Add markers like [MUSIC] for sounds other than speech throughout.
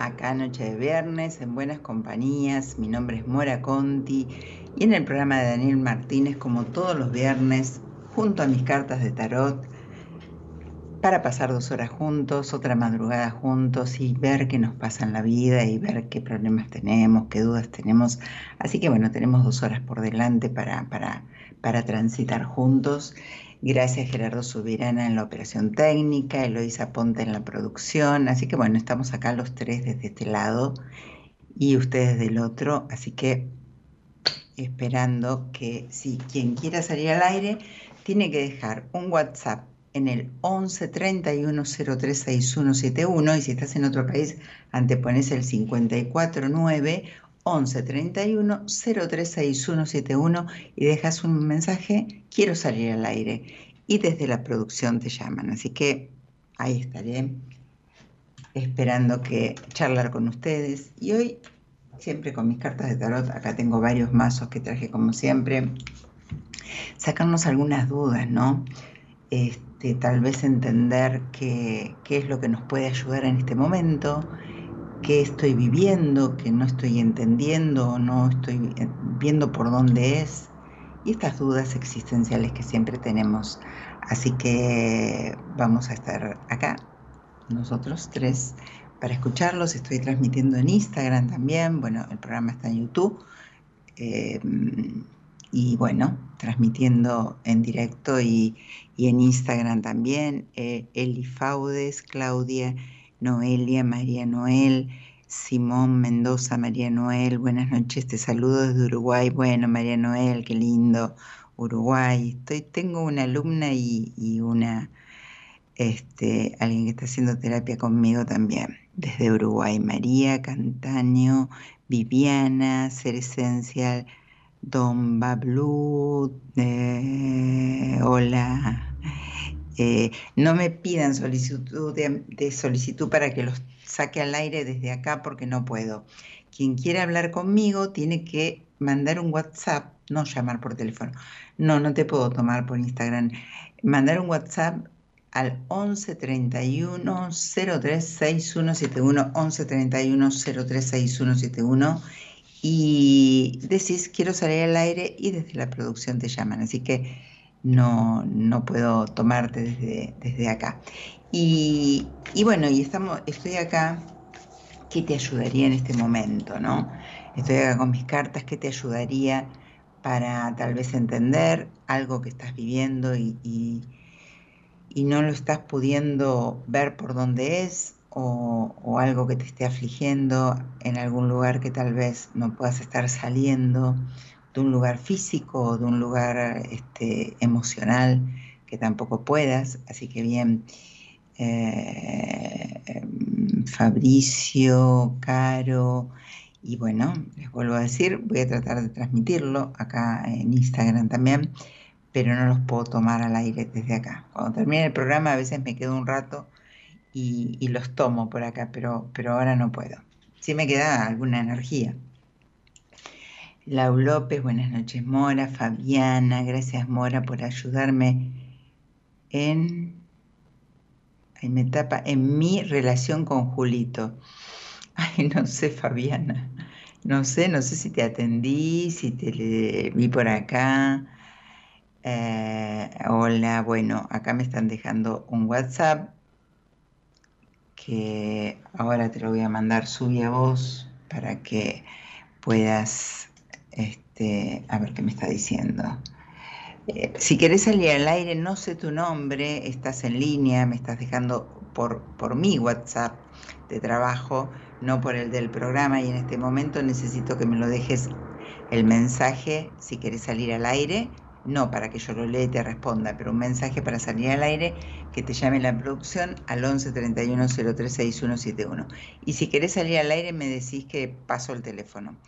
Acá Noche de Viernes, en Buenas Compañías. Mi nombre es Mora Conti y en el programa de Daniel Martínez, como todos los viernes, junto a mis cartas de tarot, para pasar dos horas juntos, otra madrugada juntos y ver qué nos pasa en la vida y ver qué problemas tenemos, qué dudas tenemos. Así que bueno, tenemos dos horas por delante para, para, para transitar juntos. Gracias Gerardo Subirana en la operación técnica, Eloisa Ponte en la producción. Así que bueno, estamos acá los tres desde este lado y ustedes del otro. Así que esperando que si quien quiera salir al aire tiene que dejar un WhatsApp en el 11 31 036171 y si estás en otro país antepones el 549 11 31 036171 y dejas un mensaje, quiero salir al aire. Y desde la producción te llaman. Así que ahí estaré esperando que charlar con ustedes. Y hoy, siempre con mis cartas de tarot, acá tengo varios mazos que traje como siempre, sacarnos algunas dudas, ¿no? Este, tal vez entender qué, qué es lo que nos puede ayudar en este momento qué estoy viviendo, que no estoy entendiendo, no estoy viendo por dónde es, y estas dudas existenciales que siempre tenemos. Así que vamos a estar acá, nosotros tres, para escucharlos. Estoy transmitiendo en Instagram también, bueno, el programa está en YouTube. Eh, y bueno, transmitiendo en directo y, en Instagram también. Eh, Eli Claudia Noelia, María Noel, Simón Mendoza, María Noel, buenas noches, te saludo desde Uruguay. Bueno, María Noel, qué lindo, Uruguay. Estoy, tengo una alumna y, una, este, alguien que está haciendo terapia conmigo también, desde Uruguay. María, Cantaño, Viviana, Ser Esencial, Don Bablu, eh, hola. Eh, no me pidan solicitud de, solicitud para que los saque al aire desde acá porque no puedo. Quien quiera hablar conmigo tiene que mandar un WhatsApp, no llamar por teléfono. No, no te puedo tomar por Instagram. Mandar un WhatsApp al 11 31 036171 11 31 036171 y decís quiero salir al aire y desde la producción te llaman. Así que no, no puedo tomarte desde, desde acá. Y, bueno, y estamos, estoy acá, ¿qué te ayudaría en este momento? ¿no? Estoy acá con mis cartas, ¿qué te ayudaría para tal vez entender algo que estás viviendo y, y, no lo estás pudiendo ver por dónde es? O, o, algo que te esté afligiendo en algún lugar que tal vez no puedas estar saliendo de un lugar físico o de un lugar este, emocional que tampoco puedas. Así que bien, eh, Fabricio, Caro, y bueno, les vuelvo a decir, voy a tratar de transmitirlo acá en Instagram también, pero no los puedo tomar al aire desde acá. Cuando termine el programa a veces me quedo un rato y, y los tomo por acá, pero, pero ahora no puedo. Sí me queda alguna energía. Lau López, buenas noches Mora, Fabiana, gracias Mora por ayudarme en, etapa, en mi relación con Julito. Ay, no sé Fabiana, no sé, no sé si te atendí, si te vi por acá. Eh, hola, bueno, acá me están dejando un WhatsApp que ahora te lo voy a mandar, subí a vos para que puedas este, a ver qué me está diciendo. Eh, si querés salir al aire, no sé tu nombre, estás en línea, me estás dejando por, por mi WhatsApp de trabajo, no por el del programa, y en este momento necesito que me lo dejes el mensaje si querés salir al aire, no para que yo lo lea y te responda, pero un mensaje para salir al aire que te llame la producción al 11 31 03 6171. Y si querés salir al aire, me decís que paso el teléfono.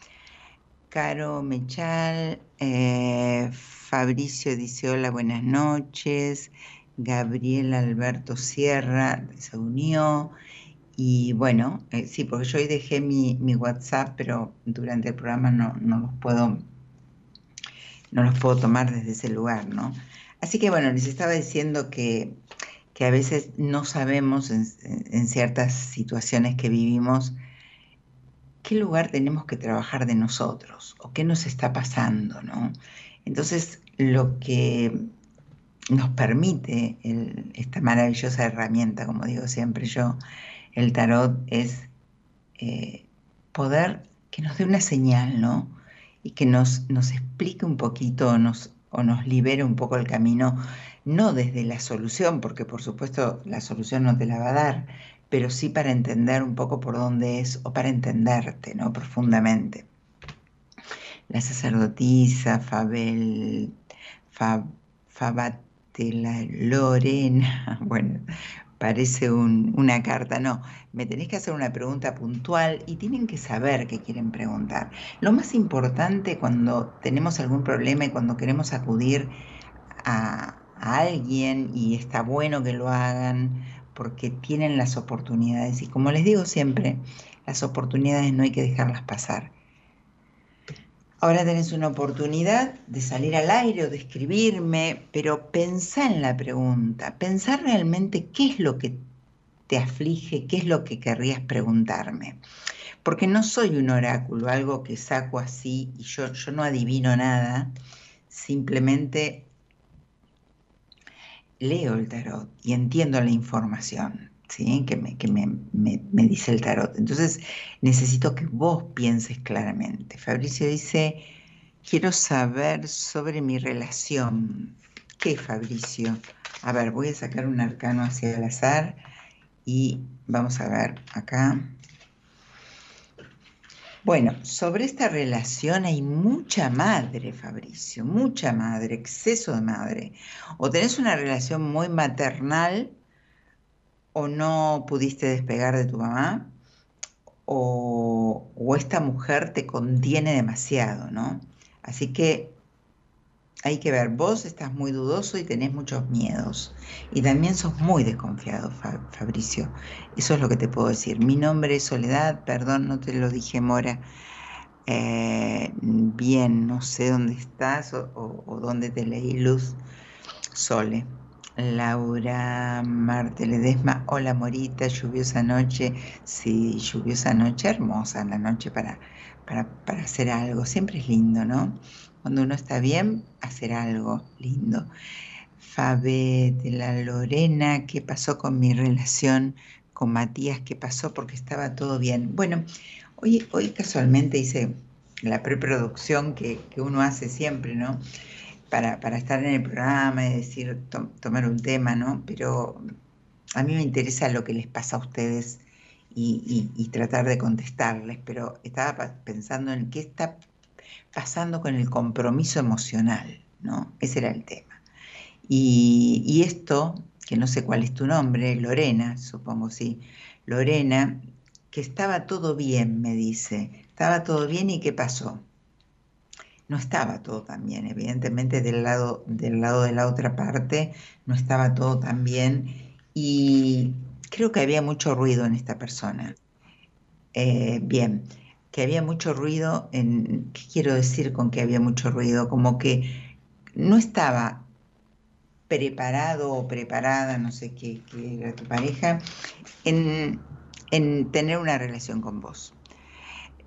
Caro Mechal, eh, Fabricio dice hola, buenas noches, Gabriel Alberto Sierra se unió y bueno, eh, sí, porque yo hoy dejé mi, WhatsApp, pero durante el programa no, los puedo no los puedo tomar desde ese lugar, ¿no? Así que bueno, les estaba diciendo que, a veces no sabemos en ciertas situaciones que vivimos qué lugar tenemos que trabajar de nosotros o qué nos está pasando, ¿no? Entonces, lo que nos permite esta maravillosa herramienta, como digo siempre yo, el tarot, es eh, poder que nos dé una señal, ¿no? Y que nos, nos explique un poquito nos, o nos libere un poco el camino no desde la solución, porque por supuesto la solución no te la va a dar, pero sí para entender un poco por dónde es o para entenderte, ¿no? Profundamente. La sacerdotisa Fabel, Fab, Fabatela Lorena, [LAUGHS] bueno, parece una carta, no, me tenéis que hacer una pregunta puntual y tienen que saber qué quieren preguntar. Lo más importante cuando tenemos algún problema y cuando queremos acudir a alguien y está bueno que lo hagan porque tienen las oportunidades y como les digo siempre, las oportunidades no hay que dejarlas pasar. Ahora tenés una oportunidad de salir al aire o de escribirme, pero pensá en la pregunta, pensá realmente qué es lo que te aflige, qué es lo que querrías preguntarme. Porque no soy un oráculo, algo que saco así y yo, yo no adivino nada, simplemente leo el tarot y entiendo la información. ¿Sí? que, me, que me, me, dice el tarot. Entonces necesito que vos pienses claramente. Fabricio dice, quiero saber sobre mi relación. ¿Qué, Fabricio? A ver, voy a sacar un arcano hacia el azar y vamos a ver acá. Bueno, sobre esta relación hay mucha madre, Fabricio, mucha madre, exceso de madre. O tenés una relación muy maternal o no pudiste despegar de tu mamá, o, o esta mujer te contiene demasiado, ¿no? Así que hay que ver, vos estás muy dudoso y tenés muchos miedos. Y también sos muy desconfiado, Fabricio. Eso es lo que te puedo decir. Mi nombre es Soledad, perdón, no te lo dije, Mora. Eh, bien, no sé dónde estás o, dónde te leí, Luz. Sole. Laura Marte Ledesma, hola Morita, lluviosa noche. Sí, lluviosa noche, hermosa la noche para, para, para hacer algo. Siempre es lindo, ¿no? Cuando uno está bien, hacer algo lindo. Fabe de la Lorena, ¿qué pasó con mi relación con Matías? ¿Qué pasó? Porque estaba todo bien. Bueno, hoy, hoy casualmente hice la preproducción que, que uno hace siempre, ¿no? Para, estar en el programa y decir, tomar un tema, ¿no? Pero a mí me interesa lo que les pasa a ustedes y, y tratar de contestarles, pero estaba pensando en qué está pasando con el compromiso emocional, ¿no? Ese era el tema. Y, esto, que no sé cuál es tu nombre, Lorena, supongo sí, Lorena, que estaba todo bien, me dice, estaba todo bien y ¿qué pasó? No estaba todo tan bien, evidentemente del lado, del lado de la otra parte no estaba todo tan bien y creo que había mucho ruido en esta persona. Eh, bien, que había mucho ruido, en, ¿qué quiero decir con que había mucho ruido? Como que no estaba preparado o preparada, no sé qué, era tu pareja, en, tener una relación con vos.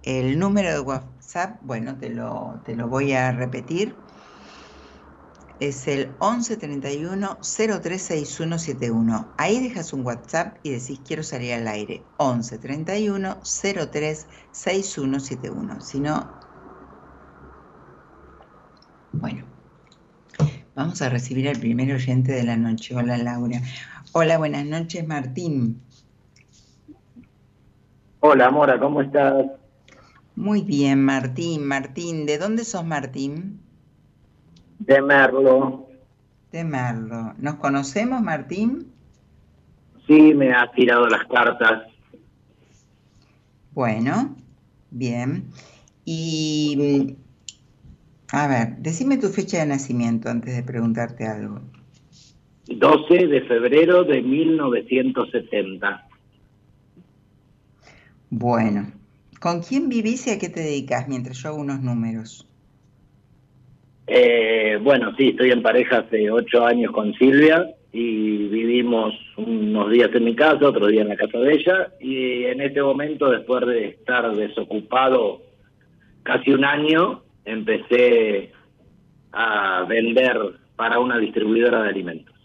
El número de WhatsApp, bueno, te lo, te lo voy a repetir, es el 1131 036171. Ahí dejas un WhatsApp y decís quiero salir al aire. 1131 036171. Si no, bueno, vamos a recibir al primer oyente de la noche. Hola Laura. Hola, buenas noches Martín. Hola Mora, ¿cómo estás? Muy bien, Martín. Martín, ¿de dónde sos Martín? De Merlo. De Merlo. ¿Nos conocemos, Martín? Sí, me ha tirado las cartas. Bueno, bien. Y, a ver, decime tu fecha de nacimiento antes de preguntarte algo. 12 de febrero de 1970. Bueno, ¿con quién vivís y a qué te dedicas mientras yo hago unos números? Eh, bueno, sí, estoy en pareja hace ocho años con Silvia y vivimos unos días en mi casa, otro día en la casa de ella y en este momento, después de estar desocupado casi un año, empecé a vender para una distribuidora de alimentos.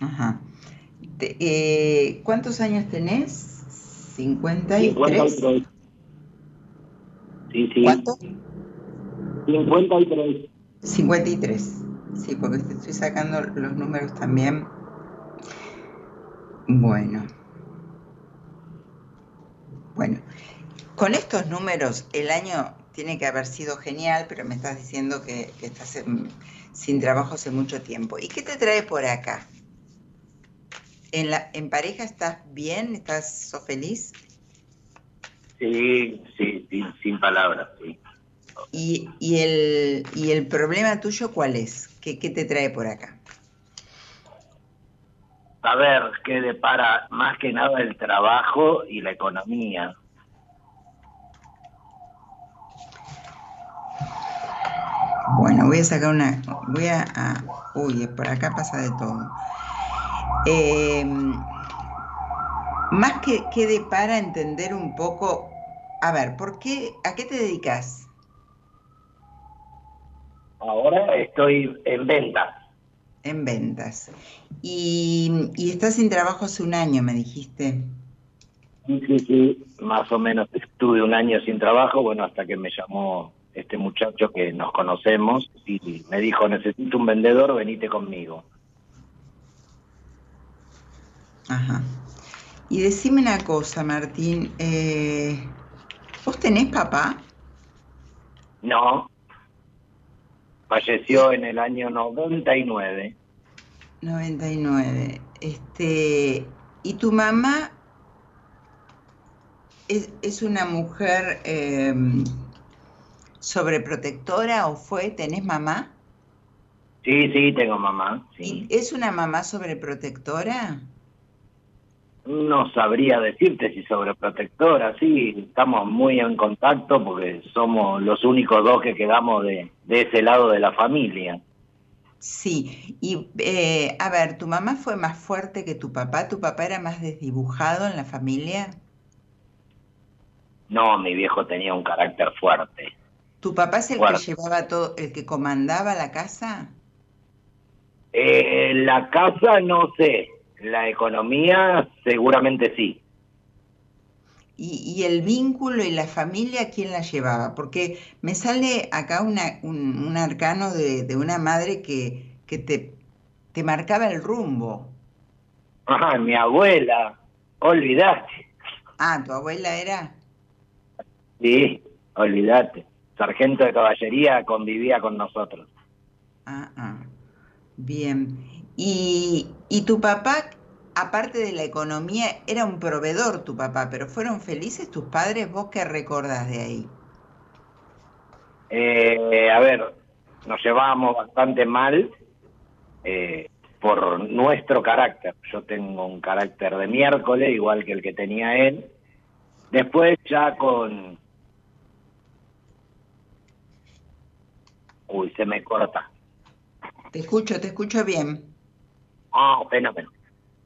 Ajá. Eh, ¿Cuántos años tenés? 53. 53. Sí, sí. ¿Cuánto? 53. 53. Sí, porque estoy sacando los números también. Bueno. Bueno, con estos números el año tiene que haber sido genial, pero me estás diciendo que, estás sin trabajo hace mucho tiempo. ¿Y qué te trae por acá? ¿En, la, en pareja estás bien? ¿Estás sos feliz? Sí, sí, sin palabras, sí. ¿Y, y, el, ¿Y el problema tuyo cuál es? ¿Qué, ¿Qué te trae por acá? A ver, qué depara más que nada el trabajo y la economía. Bueno, voy a sacar una, voy a, uy, por acá pasa de todo. Eh, más que, que de para entender un poco, a ver, ¿por qué, a qué te dedicas? Ahora estoy en ventas. En ventas. Y, y estás sin trabajo hace un año, me dijiste. Sí, sí, sí, más o menos estuve un año sin trabajo, bueno, hasta que me llamó este muchacho que nos conocemos y me dijo, necesito un vendedor, venite conmigo. Ajá. Y decime una cosa, Martín, eh, ¿vos tenés papá? No, falleció en el año 99. 99. Este, ¿Y tu mamá es, es una mujer... Eh, sobreprotectora o fue? ¿Tenés mamá? Sí, sí, tengo mamá. Sí. ¿Es una mamá sobreprotectora? No sabría decirte si sobreprotectora, sí, estamos muy en contacto porque somos los únicos dos que quedamos de, de ese lado de la familia. Sí, y eh, a ver, ¿tu mamá fue más fuerte que tu papá? ¿Tu papá era más desdibujado en la familia? No, mi viejo tenía un carácter fuerte. ¿Tu papá es el que llevaba todo, el que comandaba la casa? Eh, la casa no sé, la economía seguramente sí. ¿Y, el vínculo y la familia quién la llevaba? Porque me sale acá una, un, arcano de, una madre que, que te, te marcaba el rumbo. Ajá, mi abuela, olvidate. Ah, ¿tu abuela era? Sí, olvidate sargento de caballería convivía con nosotros. Ah, ah. Bien. ¿Y, ¿Y tu papá, aparte de la economía, era un proveedor tu papá, pero fueron felices tus padres? ¿Vos qué recordás de ahí? Eh, a ver, nos llevábamos bastante mal eh, por nuestro carácter. Yo tengo un carácter de miércoles, igual que el que tenía él. Después ya con, Uy, se me corta. Te escucho, te escucho bien. Ah, fenómeno.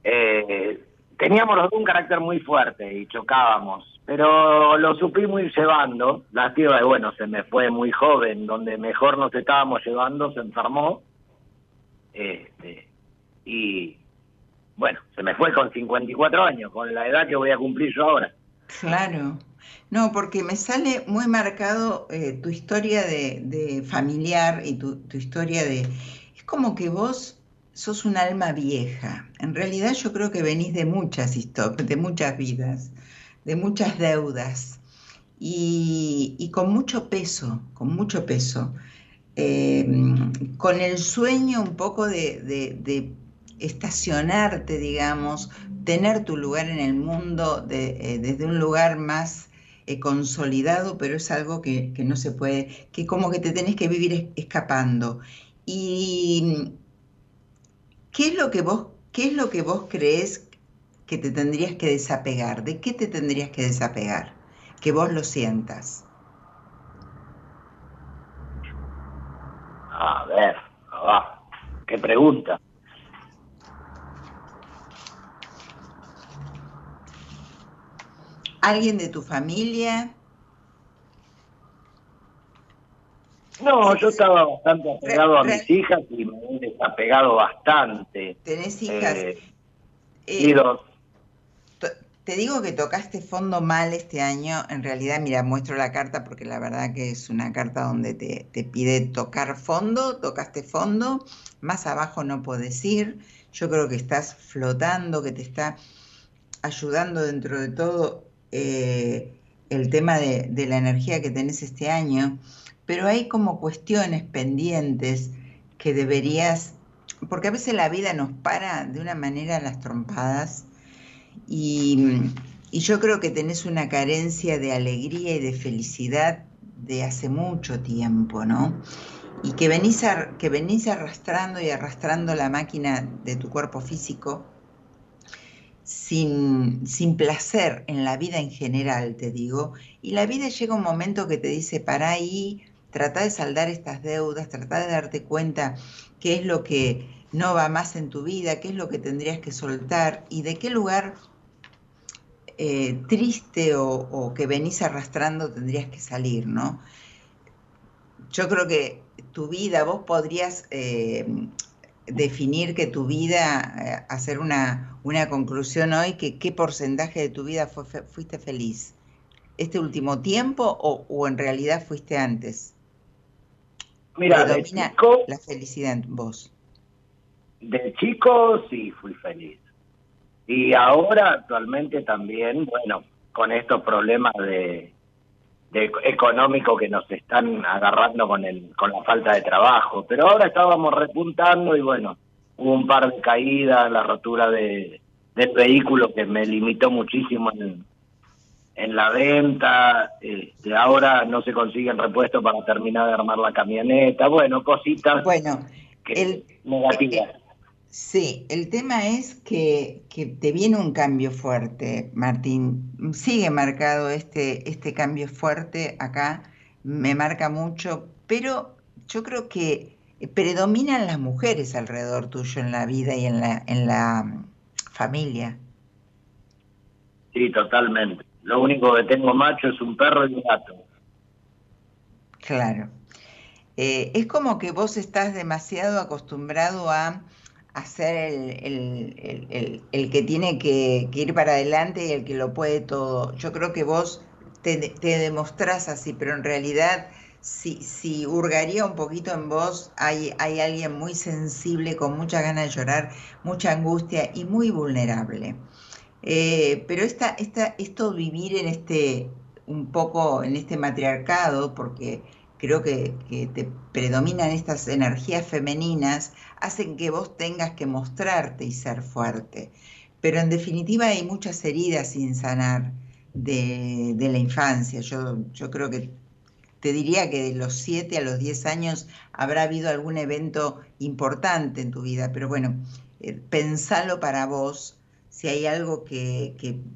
Eh, teníamos los dos un carácter muy fuerte y chocábamos, pero lo supimos ir llevando. La tía, bueno, se me fue muy joven, donde mejor nos estábamos llevando, se enfermó. Este, y bueno, se me fue con 54 años, con la edad que voy a cumplir yo ahora. Claro. No, porque me sale muy marcado eh, tu historia de, familiar y tu, historia de... Es como que vos sos un alma vieja. En realidad yo creo que venís de muchas historias, de muchas vidas, de muchas deudas y, con mucho peso, con mucho peso. Em, con el sueño un poco de, estacionarte, digamos, tener tu lugar en el mundo eh, desde un lugar más eh, consolidado, pero es algo que, no se puede, que como que te tenés que vivir escapando. ¿Y qué es lo que vos, qué es lo que vos crees que te tendrías que desapegar? ¿De qué te tendrías que desapegar? Que vos lo sientas. A ver, ah, qué pregunta. ¿Alguien de tu familia? No, yo estaba bastante apegado a mis hijas y me he desapegado bastante. ¿Tenés hijas? Eh, eh, dos. te digo que tocaste fondo mal este año. En realidad, mira, muestro la carta porque la verdad que es una carta donde te, te pide tocar fondo, tocaste fondo, más abajo no puedes ir. Yo creo que estás flotando, que te está ayudando dentro de todo eh, el tema de, de la energía que tenés este año, pero hay como cuestiones pendientes que deberías, porque a veces la vida nos para de una manera las trompadas y, yo creo que tenés una carencia de alegría y de felicidad de hace mucho tiempo, ¿no? Y que venís, que venís arrastrando y arrastrando la máquina de tu cuerpo físico sin, sin, placer en la vida en general, te digo. Y la vida llega un momento que te dice, para ahí, trata de saldar estas deudas, trata de darte cuenta qué es lo que no va más en tu vida, qué es lo que tendrías que soltar y de qué lugar eh, triste o, que venís arrastrando tendrías que salir, ¿no? Yo creo que tu vida, vos podrías eh, definir que tu vida, eh, hacer una, una, conclusión hoy, que qué porcentaje de tu vida fuiste feliz. ¿Este último tiempo o, en realidad fuiste antes? Mira, de chico, la felicidad en vos. De chico sí fui feliz. Y ahora actualmente también, bueno, con estos problemas de, de económico que nos están agarrando con el con la falta de trabajo, pero ahora estábamos repuntando y bueno, hubo un par de caídas, la rotura de del vehículo que me limitó muchísimo en, en la venta, este, ahora no se consiguen repuestos para terminar de armar la camioneta, bueno, cositas bueno, el, negativas. Sí, el tema es que, te viene un cambio fuerte, Martín. Sigue marcado este, este cambio fuerte acá, me marca mucho, pero yo creo que predominan las mujeres alrededor tuyo en la vida y en la, en la mm, familia. Sí, totalmente. Lo único que tengo macho es un perro y un gato. Claro. Eh, es como que vos estás demasiado acostumbrado a hacer el, el, que tiene que, ir para adelante y el que lo puede todo. Yo creo que vos te, te demostrás así, pero en realidad si, si hurgaría un poquito en vos, hay, hay alguien muy sensible, con mucha ganas de llorar, mucha angustia y muy vulnerable. Eh, pero esta, esta, esto vivir en este, un poco en este matriarcado, porque creo que, te predominan estas energías femeninas, hacen que vos tengas que mostrarte y ser fuerte. Pero en definitiva hay muchas heridas sin sanar de, la infancia. Yo, yo creo que te diría que de los 7 a los 10 años habrá habido algún evento importante en tu vida, pero bueno, eh, pensalo para vos, si hay algo que,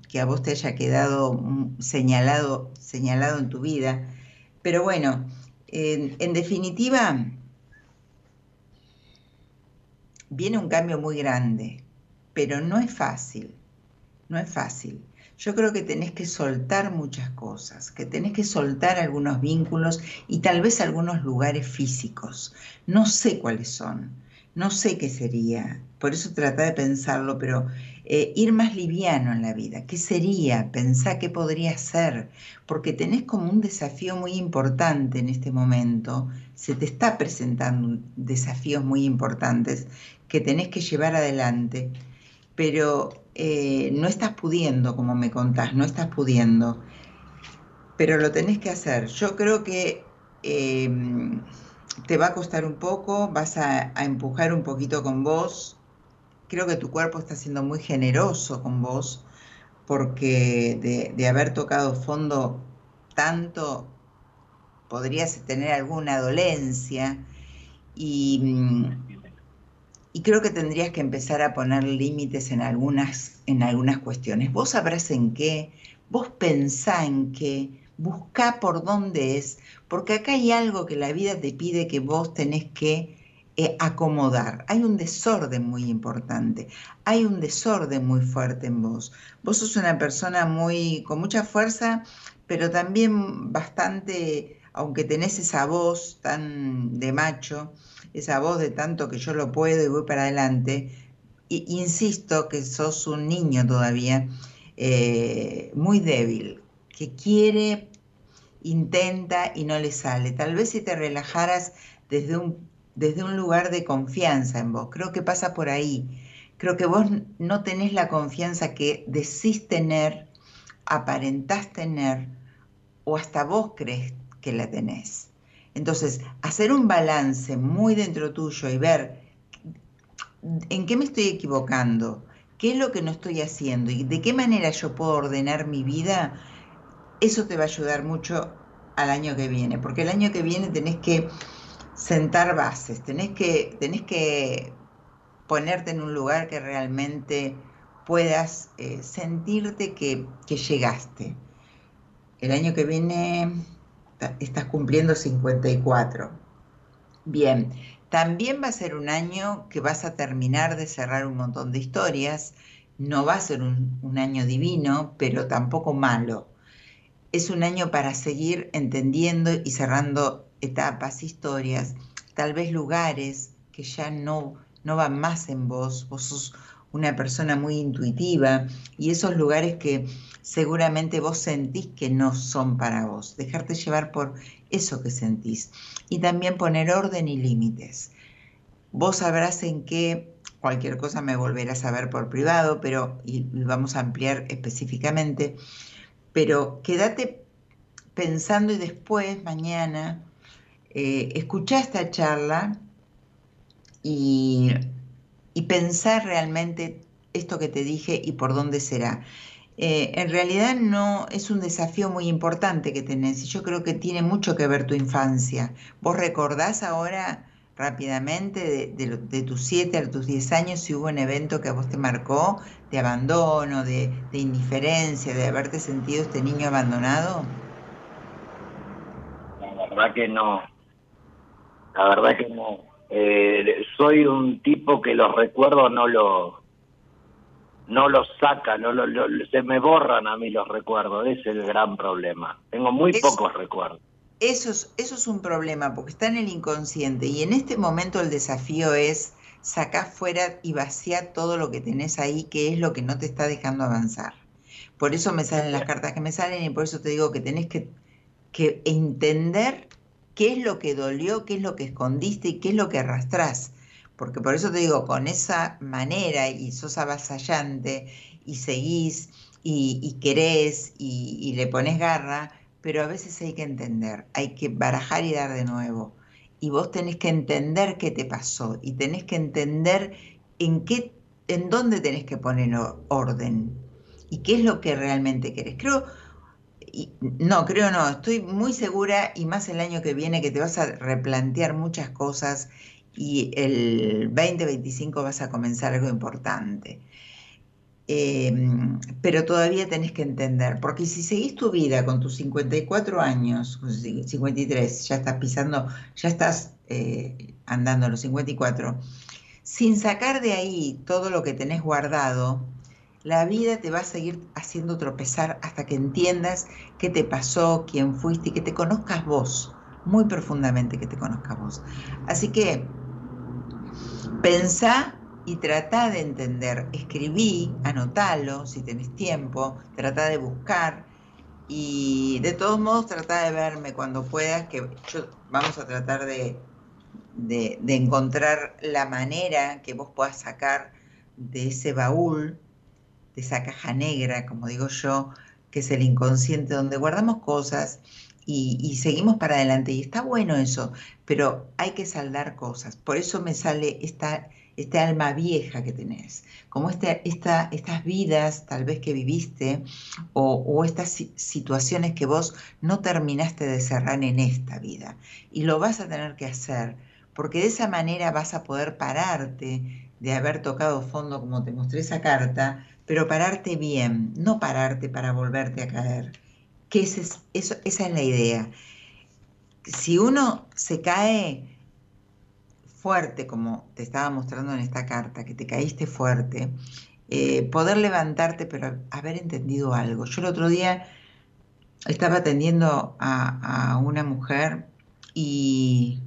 que, a vos te haya quedado mm, señalado, señalado en tu vida. Pero bueno, en, definitiva, viene un cambio muy grande, pero no es fácil, no es fácil. Yo creo que tenés que soltar muchas cosas, que tenés que soltar algunos vínculos y tal vez algunos lugares físicos. No sé cuáles son, no sé qué sería, por eso trata de pensarlo, pero eh, ir más liviano en la vida. ¿Qué sería? Pensá qué podría ser, porque tenés como un desafío muy importante en este momento, se te está presentando desafíos muy importantes que tenés que llevar adelante, pero eh, no estás pudiendo, como me contás, no estás pudiendo, pero lo tenés que hacer. Yo creo que... Em, te va a costar un poco, vas a empujar un poquito con vos, creo que tu cuerpo está siendo muy generoso con vos porque de, haber tocado fondo tanto podrías tener alguna dolencia y, y, creo que tendrías que empezar a poner límites en algunas, en algunas cuestiones. Vos sabrás en qué, vos pensá en qué, buscá por dónde es, porque acá hay algo que la vida te pide que vos tenés que eh, acomodar. Hay un desorden muy importante, hay un desorden muy fuerte en vos. Vos sos una persona muy con mucha fuerza, pero también bastante, aunque tenés esa voz tan de macho, esa voz de tanto que yo lo puedo y voy para adelante, y, insisto que sos un niño todavía. eh, muy débil, que quiere, intenta y no le sale. Tal vez si te relajaras desde un, desde un lugar de confianza en vos, creo que pasa por ahí. Creo que vos no tenés la confianza que decís tener, aparentás tener, o hasta vos crees que la tenés. Entonces, hacer un balance muy dentro tuyo y ver en qué me estoy equivocando, qué es lo que no estoy haciendo y de qué manera yo puedo ordenar mi vida, eso te va a ayudar mucho al año que viene, porque el año que viene tenés que sentar bases, tenés que, tenés que ponerte en un lugar que realmente puedas eh, sentirte que, que llegaste. El año que viene estás cumpliendo 54. Bien, también va a ser un año que vas a terminar de cerrar un montón de historias. No va a ser un, año divino, pero tampoco malo. Es un año para seguir entendiendo y cerrando etapas, historias, tal vez lugares que ya no, no van más en vos. Vos sos una persona muy intuitiva y esos lugares que seguramente vos sentís que no son para vos. Dejarte llevar por eso que sentís. Y también poner orden y límites. Vos sabrás en qué, cualquier cosa me volverás a ver por privado, pero, y, vamos a ampliar específicamente, pero quédate pensando y después, mañana, eh, escucha esta charla y, pensar realmente esto que te dije y por dónde será. Eh, en realidad no es un desafío muy importante que tenés y yo creo que tiene mucho que ver tu infancia. ¿Vos recordás ahora rápidamente de, tus 7 a tus 10 años si hubo un evento que a vos te marcó de abandono, de, indiferencia, de haberte sentido este niño abandonado? La verdad que no. La verdad que no. Eh, soy un tipo que los recuerdos no los no los saca, no lo, se me borran a mí los recuerdos, ese es el gran problema. Tengo muy pocos recuerdos. Eso es, eso es un problema porque está en el inconsciente y en este momento el desafío es sacar fuera y vaciar todo lo que tenés ahí, que es lo que no te está dejando avanzar. Por eso me salen las cartas que me salen y por eso te digo que tenés que, que entender qué es lo que dolió, qué es lo que escondiste y qué es lo que arrastrás porque por eso te digo, con esa manera y sos avasallante y seguís y, querés y, le pones garra, pero a veces hay que entender, hay que barajar y dar de nuevo. Y vos tenés que entender qué te pasó y tenés que entender en qué, en dónde tenés que poner orden y qué es lo que realmente querés. Creo, no, creo no, estoy muy segura y más el año que viene que te vas a replantear muchas cosas y el 2025 vas a comenzar algo importante. Em, pero todavía tenés que entender, porque si seguís tu vida con tus 54 años, 53, ya estás pisando, ya estás eh, andando a los 54, sin sacar de ahí todo lo que tenés guardado, la vida te va a seguir haciendo tropezar hasta que entiendas qué te pasó, quién fuiste y que te conozcas vos, muy profundamente que te conozcas vos. Así que Pensá y trata de entender. Escribí, anotalo si tenés tiempo, trata de buscar y de todos modos trata de verme cuando puedas, que vamos a tratar de, de, encontrar la manera que vos puedas sacar de ese baúl, de esa caja negra, como digo yo, que es el inconsciente donde guardamos cosas y, seguimos para adelante. Y está bueno eso, pero hay que saldar cosas. Por eso me sale esta, este alma vieja que tenés, como este, esta, estas vidas tal vez que viviste o, o estas situaciones que vos no terminaste de cerrar en esta vida. Y lo vas a tener que hacer, porque de esa manera vas a poder pararte de haber tocado fondo como te mostré esa carta, pero pararte bien, no pararte para volverte a caer que esa es la idea. Si uno se cae fuerte, como te estaba mostrando en esta carta, que te caíste fuerte, eh, poder levantarte, pero haber entendido algo. Yo el otro día estaba atendiendo a, una mujer y,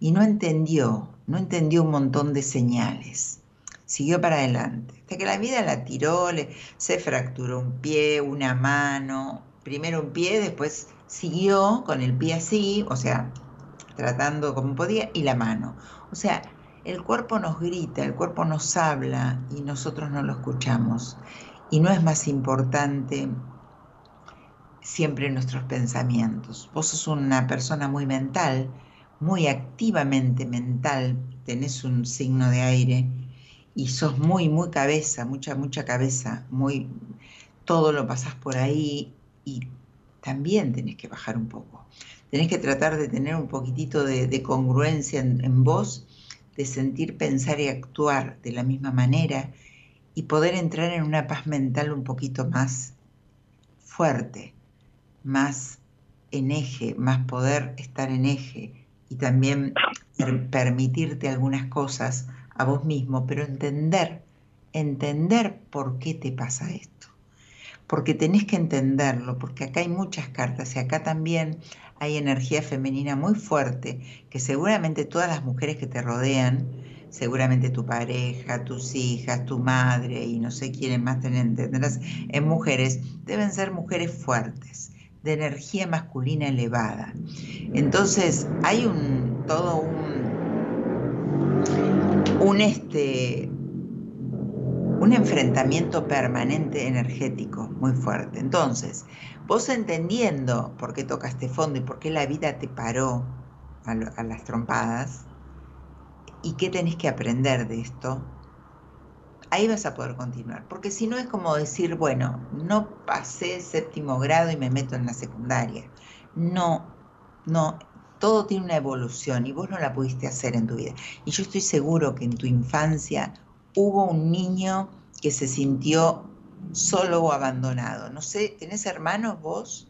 no entendió, no entendió un montón de señales. siguió para adelante. Que la vida la tiró, le, se fracturó un pie, una mano, primero un pie, después siguió con el pie así, o sea, tratando como podía, y la mano. O sea, el cuerpo nos grita, el cuerpo nos habla y nosotros no lo escuchamos. Y no es más importante siempre nuestros pensamientos. Vos sos una persona muy mental, muy activamente mental, tenés un signo de aire y sos muy, muy cabeza, mucha, mucha cabeza, muy, todo lo pasás por ahí y también tenés que bajar un poco. Tenés que tratar de tener un poquitito de, congruencia en vos, de sentir, pensar y actuar de la misma manera y poder entrar en una paz mental un poquito más fuerte, más en eje, más poder estar en eje y también permitirte algunas cosas a vos mismo, pero entender, entender por qué te pasa esto. Porque tenés que entenderlo, porque acá hay muchas cartas y acá también hay energía femenina muy fuerte que seguramente todas las mujeres que te rodean, seguramente tu pareja, tus hijas, tu madre y no sé quiénes más tendrás en mujeres, deben ser mujeres fuertes de energía masculina elevada. Entonces hay un todo un un este un enfrentamiento permanente energético muy fuerte. Entonces, vos entendiendo por qué tocaste fondo y por qué la vida te paró a, a las trompadas y qué tenés que aprender de esto, ahí vas a poder continuar. Porque si no es como decir, bueno, no pasé séptimo grado y me meto en la secundaria. No, no, todo tiene una evolución y vos no la pudiste hacer en tu vida. Y yo estoy seguro que en tu infancia hubo un niño que se sintió solo o abandonado. No sé, ¿tenés hermanos vos?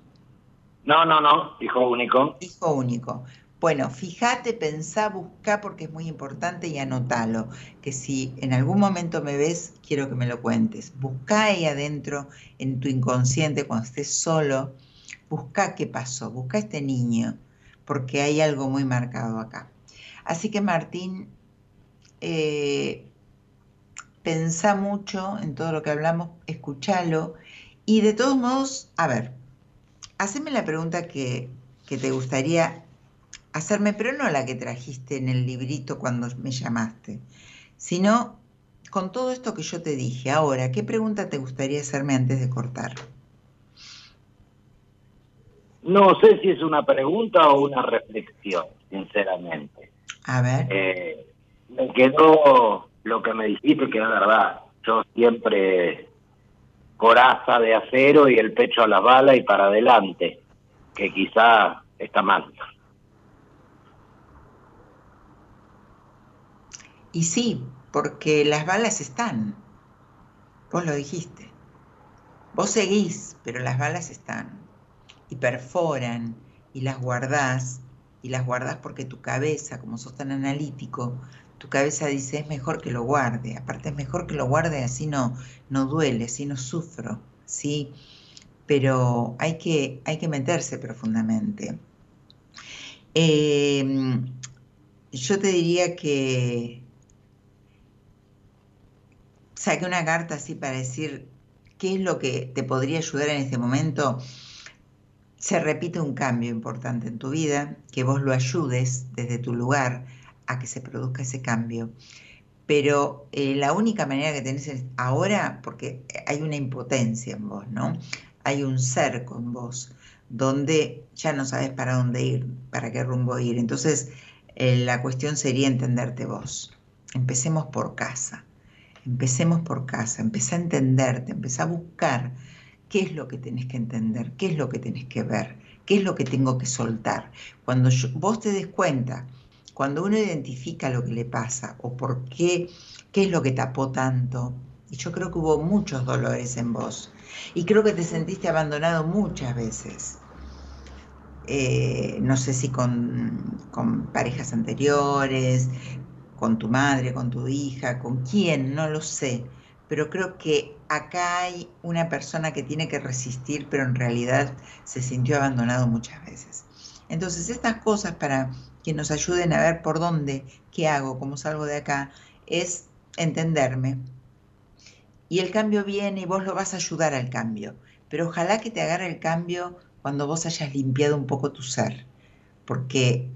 No, no, no, hijo único. Hijo único. Bueno, fíjate, pensá, buscá porque es muy importante y anótalo. Que si en algún momento me ves, quiero que me lo cuentes. Buscá ahí adentro, en tu inconsciente, cuando estés solo, buscá qué pasó, buscá este niño, porque hay algo muy marcado acá. Así que Martín, eh, pensá mucho en todo lo que hablamos, escúchalo y de todos modos, a ver, haceme la pregunta que, que te gustaría hacerme, pero no la que trajiste en el librito cuando me llamaste, sino con todo esto que yo te dije. Ahora, ¿qué pregunta te gustaría hacerme antes de cortar? No sé si es una pregunta o una reflexión, sinceramente. A ver. Eh, me quedó lo que me dijiste, que es verdad. Yo siempre coraza de acero y el pecho a la bala y para adelante, que quizá está mal. Y sí, porque las balas están. Vos lo dijiste. Vos seguís, pero las balas están. Y perforan y las guardás. Y las guardás porque tu cabeza, como sos tan analítico, tu cabeza dice es mejor que lo guarde. Aparte es mejor que lo guarde, así no, no duele, así no sufro. ¿sí? Pero hay que, hay que meterse profundamente. Eh, yo te diría que saqué una carta así para decir qué es lo que te podría ayudar en este momento. Se repite un cambio importante en tu vida, que vos lo ayudes desde tu lugar a que se produzca ese cambio. Pero eh, la única manera que tenés ahora, porque hay una impotencia en vos, ¿no? Hay un cerco en vos, donde ya no sabes para dónde ir, para qué rumbo ir. Entonces, eh, la cuestión sería entenderte vos. Empecemos por casa. Empecemos por casa, empecé a entenderte, empecé a buscar qué es lo que tenés que entender, qué es lo que tenés que ver, qué es lo que tengo que soltar. Cuando vos te des cuenta, cuando uno identifica lo que le pasa o por qué, qué es lo que tapó tanto, y yo creo que hubo muchos dolores en vos, y creo que te sentiste abandonado muchas veces. Eh, no sé si con, con parejas anteriores, con tu madre, con tu hija, con quién, no lo sé, pero creo que acá hay una persona que tiene que resistir, pero en realidad se sintió abandonado muchas veces. Entonces, estas cosas para que nos ayuden a ver por dónde, qué hago, cómo salgo de acá, es entenderme. Y el cambio viene y vos lo vas a ayudar al cambio. Pero ojalá que te agarre el cambio cuando vos hayas limpiado un poco tu ser. Porque,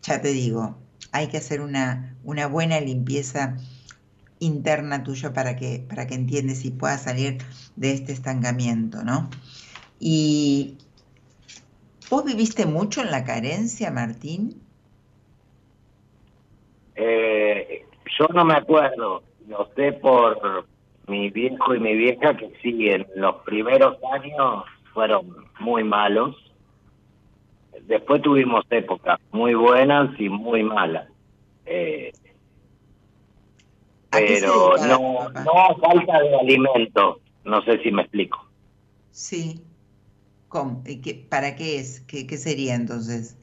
ya te digo, hay que hacer una, una buena limpieza interna tuya para que, para que entiendes y puedas salir de este estancamiento, ¿no? Y ¿Vos viviste mucho en la carencia, Martín? Eh, yo no me acuerdo, lo sé por mi viejo y mi vieja que sí, en los primeros años fueron muy malos. Después tuvimos épocas muy buenas y muy malas. Eh, pero no, no falta de alimento, no sé si me explico. Sí, ¿Cómo? ¿Para qué es? ¿Qué, sería entonces?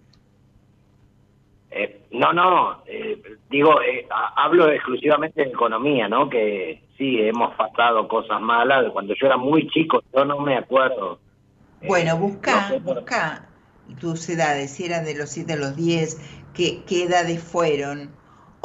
Eh, no, no, eh, digo, eh, hablo exclusivamente de economía, ¿no? Que sí, hemos pasado cosas malas. Cuando yo era muy chico, yo no me acuerdo. Bueno, busca, busca tus edades, si eran de los 7 a los 10, qué, qué edades fueron,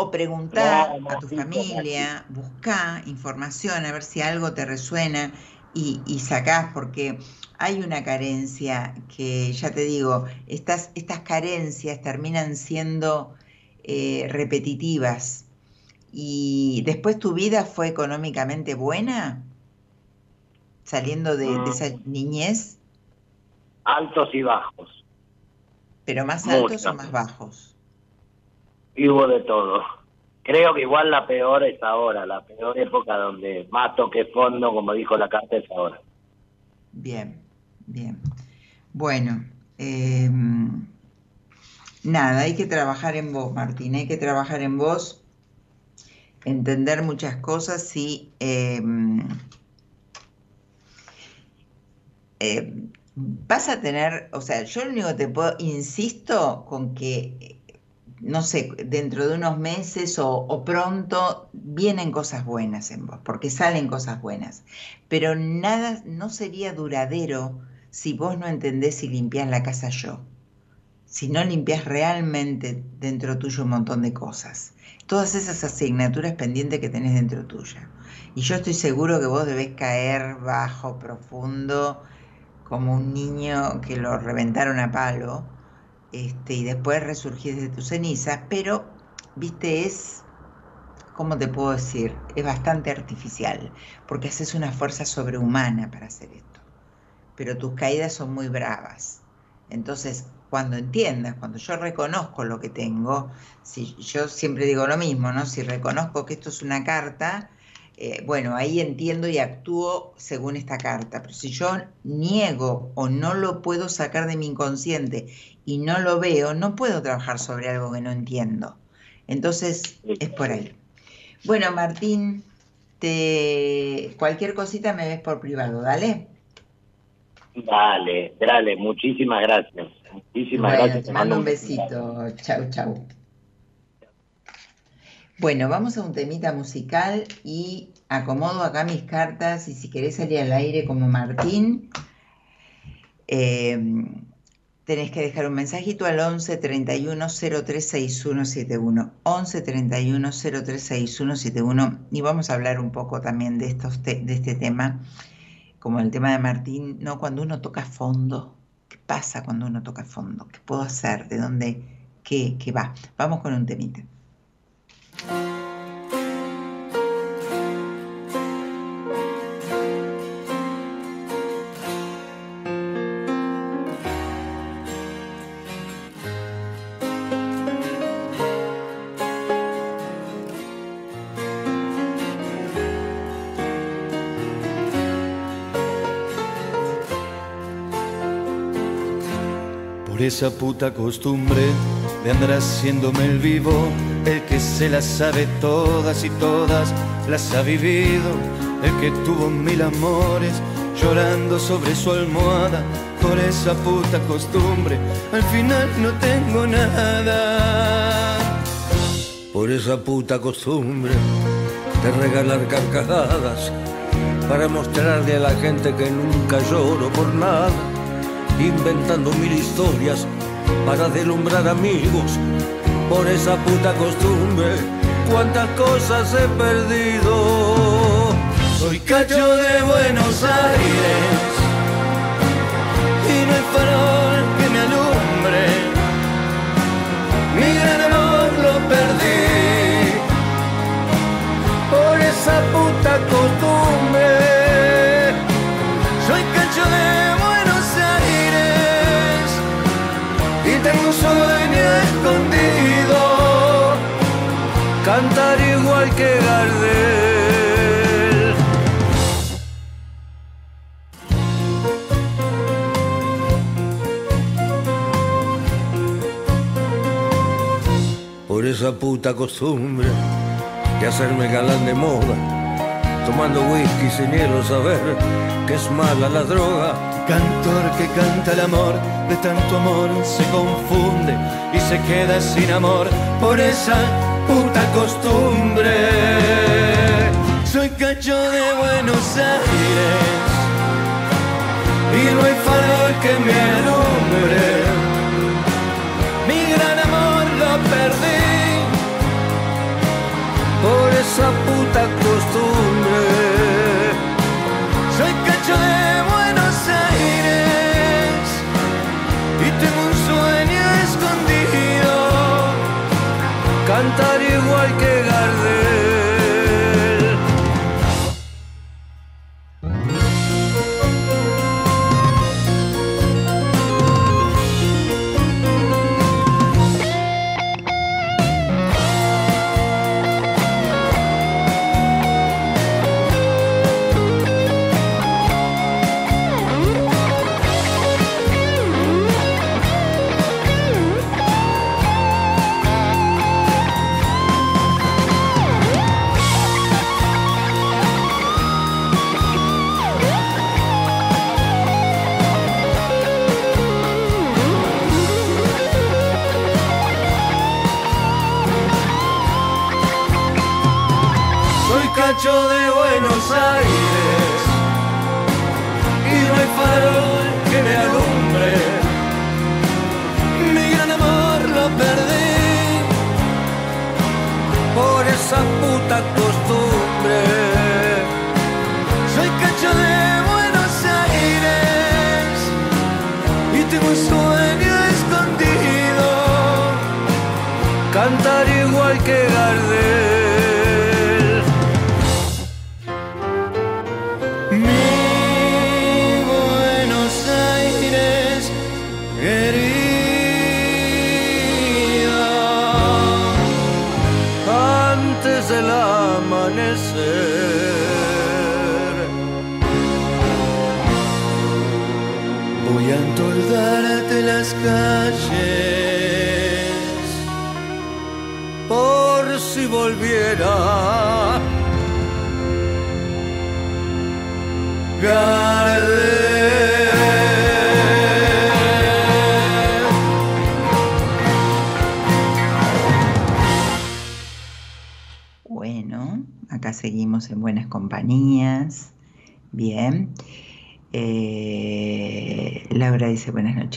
o preguntar a tu familia, busca información, a ver si algo te resuena y, y sacás, porque hay una carencia que, ya te digo, estas, estas carencias terminan siendo eh, repetitivas. ¿Y después tu vida fue económicamente buena? Saliendo de, mm. esa niñez. Altos y bajos. ¿Pero más altos o más bajos? Y hubo de todo. Creo que igual la peor es ahora, la peor época donde más toque fondo, como dijo la carta, es ahora. Bien. Bien. Bueno, em, nada, hay que trabajar en vos, Martín, hay que trabajar en vos, entender muchas cosas y em, vas a tener, o sea, yo lo único que te puedo, insisto con que, no sé, dentro de unos meses o, pronto vienen cosas buenas en vos, porque salen cosas buenas, pero nada, no sería duradero si vos no entendés y limpiás la casa yo, si no limpias realmente dentro tuyo un montón de cosas, todas esas asignaturas pendientes que tenés dentro tuya. Y yo estoy seguro que vos debés caer bajo, profundo, como un niño que lo reventaron a palo, este, y después resurgís de tus cenizas, pero, viste, es, ¿cómo te puedo decir? Es bastante artificial, porque haces una fuerza sobrehumana para hacer esto pero tus caídas son muy bravas. Entonces, cuando entiendas, cuando yo reconozco lo que tengo, si yo siempre digo lo mismo, ¿no? Si reconozco que esto es una carta, eh, bueno, ahí entiendo y actúo según esta carta. Pero si yo niego o no lo puedo sacar de mi inconsciente y no lo veo, no puedo trabajar sobre algo que no entiendo. Entonces, es por ahí. Bueno, Martín, te... cualquier cosita me ves por privado, ¿dale? Dale, dale, muchísimas gracias. Muchísimas gracias. Te mando un besito. Chau, chau. Bueno, vamos a un temita musical y acomodo acá mis cartas y si querés salir al aire como Martín, eh, tenés que dejar un mensajito al 11 31 036171. 11 31 036171 y vamos a hablar un poco también de, estos de este tema como el tema de Martín, no cuando uno toca fondo. ¿Qué pasa cuando uno toca fondo? ¿Qué puedo hacer? ¿De dónde? ¿Qué, qué va? Vamos con un temita. Esa puta costumbre de andar haciéndome el vivo, el que se las sabe todas y todas las ha vivido, el que tuvo mil amores llorando sobre su almohada, por esa puta costumbre, al final no tengo nada. Por esa puta costumbre de regalar carcajadas para mostrarle a la gente que nunca lloro por nada inventando mil historias para deslumbrar amigos por esa puta costumbre cuántas cosas he perdido. Soy cacho de Buenos Aires y no hay farol que me alumbre. Mi gran amor lo perdí por esa puta costumbre. Igual que Gardel. Por esa puta costumbre de hacerme galán de moda, tomando whisky sin hielo, saber que es mala la droga. Cantor que canta el amor, de tanto amor se confunde y se queda sin amor por esa puta costumbre. Soy cacho de Buenos Aires y no hay farol que me alumbre. Mi gran amor lo perdí por esa puta costumbre. Soy cacho de Buenos Aires y tengo un sueño escondido, cantar igual que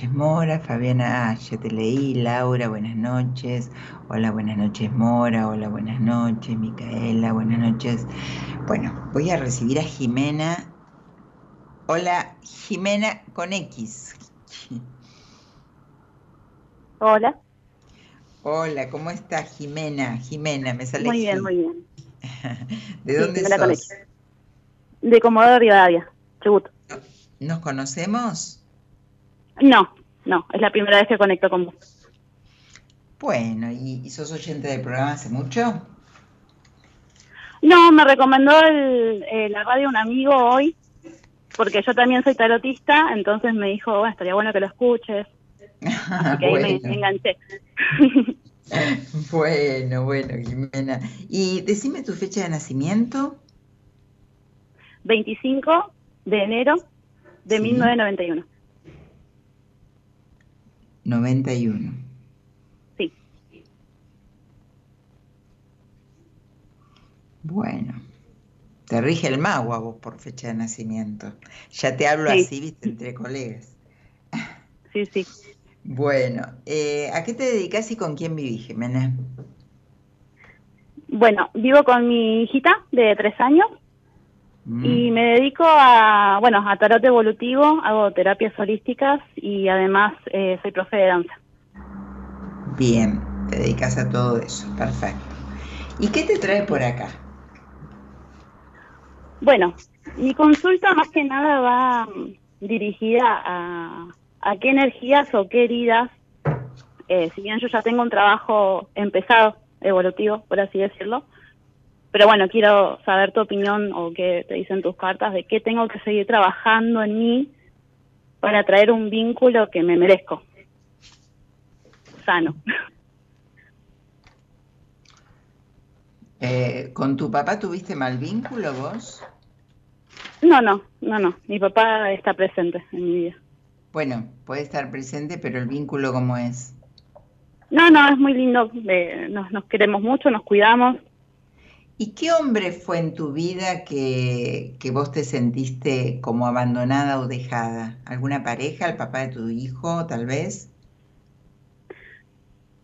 noches Mora, Fabiana, ah, ya te leí, Laura, buenas noches, hola, buenas noches Mora, hola, buenas noches, Micaela, buenas noches. Bueno, voy a recibir a Jimena. Hola, Jimena con X. Hola, Hola, ¿cómo estás, Jimena? Jimena, me sale muy bien, muy bien. [LAUGHS] ¿De Sí, dónde sos? X. De Comodoro Rivadavia, Chubut. ¿Nos conocemos? No, no, es la primera vez que conecto con vos. Bueno, ¿y, y sos oyente del programa hace mucho? No, me recomendó el- eh, la radio un amigo hoy, porque yo también soy tarotista, entonces me dijo, bueno, estaría bueno que lo escuches. Así [LAUGHS] que ahí me, bueno, enganché. [LAUGHS] bueno, bueno, Jimena. Y decime tu fecha de nacimiento. 25 de enero de Sí. 1991. 91. Sí. Bueno, te rige el mago a vos por fecha de nacimiento. Ya te hablo Sí. así, viste, entre colegas. Sí, sí. Bueno, eh, ¿a qué te dedicas y con quién vivís, Jimena? bueno, vivo con mi hijita de tres años y mm. me dedico a, bueno, a tarot evolutivo, hago terapias holísticas y además eh, soy profe de danza. Bien, te dedicas a todo eso, perfecto. ¿Y qué te trae por acá? Bueno, mi consulta más que nada va dirigida a, a qué energías o qué heridas, eh, si bien yo ya tengo un trabajo empezado, evolutivo, por así decirlo, pero bueno, quiero saber tu opinión o qué te dicen tus cartas de qué tengo que seguir trabajando en mí para traer un vínculo que me merezco. Sano. [LAUGHS] Eh, ¿Con tu papá tuviste mal vínculo vos? No, no, no, no. Mi papá está presente en mi vida. Bueno, puede estar presente, pero el vínculo cómo es? No, no, es muy lindo. Eh, nos, nos queremos mucho, nos cuidamos. ¿Y qué hombre fue en tu vida que, vos te sentiste como abandonada o dejada? ¿Alguna pareja, el papá de tu hijo, tal vez?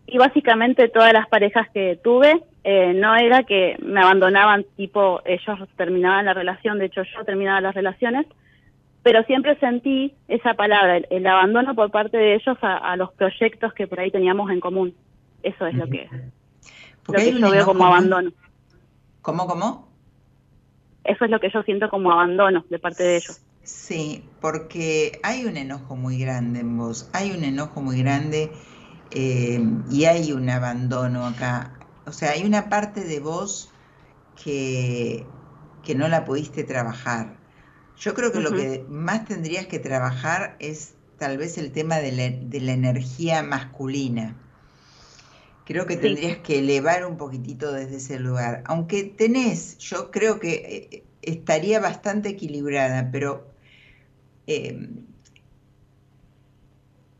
Y básicamente todas las parejas que tuve, eh, no era que me abandonaban, tipo ellos terminaban la relación, de hecho yo terminaba las relaciones, pero siempre sentí esa palabra, el, abandono por parte de ellos a, los proyectos que por ahí teníamos en común. Eso es lo que, lo que yo veo como abandono. ¿Cómo, cómo? Eso es lo que yo siento como abandono de parte de ellos. Sí, porque hay un enojo muy grande en vos, hay un enojo muy grande eh, y hay un abandono acá. O sea, hay una parte de vos que, que no la pudiste trabajar. Yo creo que lo que más tendrías que trabajar es tal vez el tema de la, de la energía masculina. Creo que tendrías que elevar un poquitito desde ese lugar. Aunque tenés, yo creo que eh, estaría bastante equilibrada, pero... Em,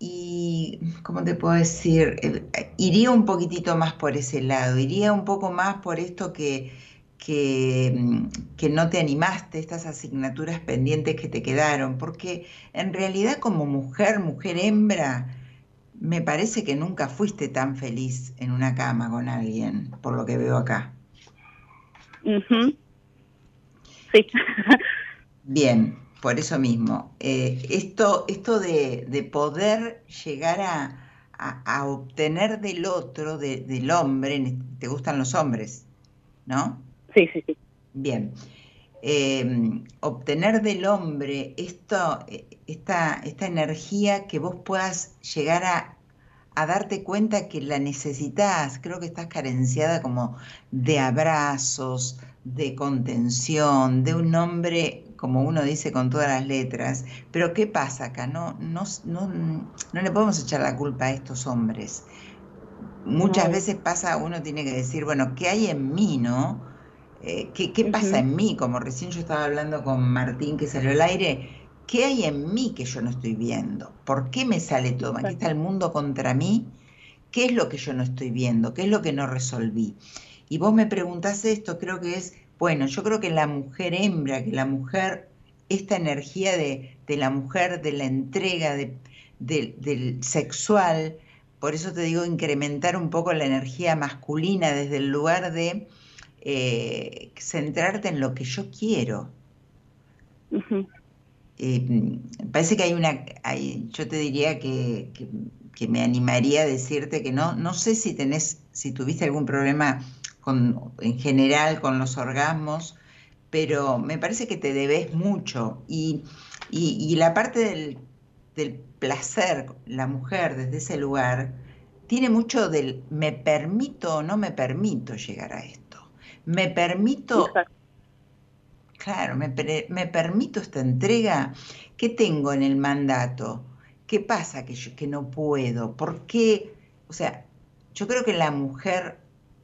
y, ¿cómo te puedo decir? Eh, iría un poquitito más por ese lado, iría un poco más por esto que, que, mm, que, no te animaste, estas asignaturas pendientes que te quedaron, porque en realidad como mujer, mujer hembra, me parece que nunca fuiste tan feliz en una cama con alguien, por lo que veo acá. Sí. [LAUGHS] Bien, por eso mismo. Eh, esto esto de, poder llegar a, obtener del otro, del hombre, te gustan los hombres, ¿no? Sí, sí, sí. Bien. Eh, obtener del hombre esto, esta, esta energía que vos puedas llegar a, a, darte cuenta que la necesitas. Creo que estás carenciada como de abrazos, de contención, de un hombre, como uno dice con todas las letras. Pero ¿qué pasa acá? No, no, no, no le podemos echar la culpa a estos hombres. Muchas veces pasa, uno tiene que decir, bueno, ¿qué hay en mí, no? Eh, ¿qué, pasa en mí? Como recién yo estaba hablando con Martín que salió al aire, ¿qué hay en mí que yo no estoy viendo? ¿Por qué me sale todo? ¿Aquí está el mundo contra mí? ¿Qué es lo que yo no estoy viendo? ¿Qué es lo que no resolví? Y vos me preguntás esto, creo que es, bueno, yo creo que la mujer hembra, que la mujer, esta energía de, la mujer, de la entrega, del sexual, por eso te digo incrementar un poco la energía masculina desde el lugar de eh, centrarte en lo que yo quiero. Eh, parece que hay una, yo te diría que, me animaría a decirte que no, no sé si tenés, si tuviste algún problema con, en general con los orgasmos, pero me parece que te debes mucho y, la parte del, del placer, la mujer desde ese lugar, tiene mucho del me permito o no me permito llegar a esto. Me permito, claro, me, permito esta entrega. ¿Qué tengo en el mandato? ¿Qué pasa que, yo, que no puedo? ¿Por qué? O sea, yo creo que la mujer,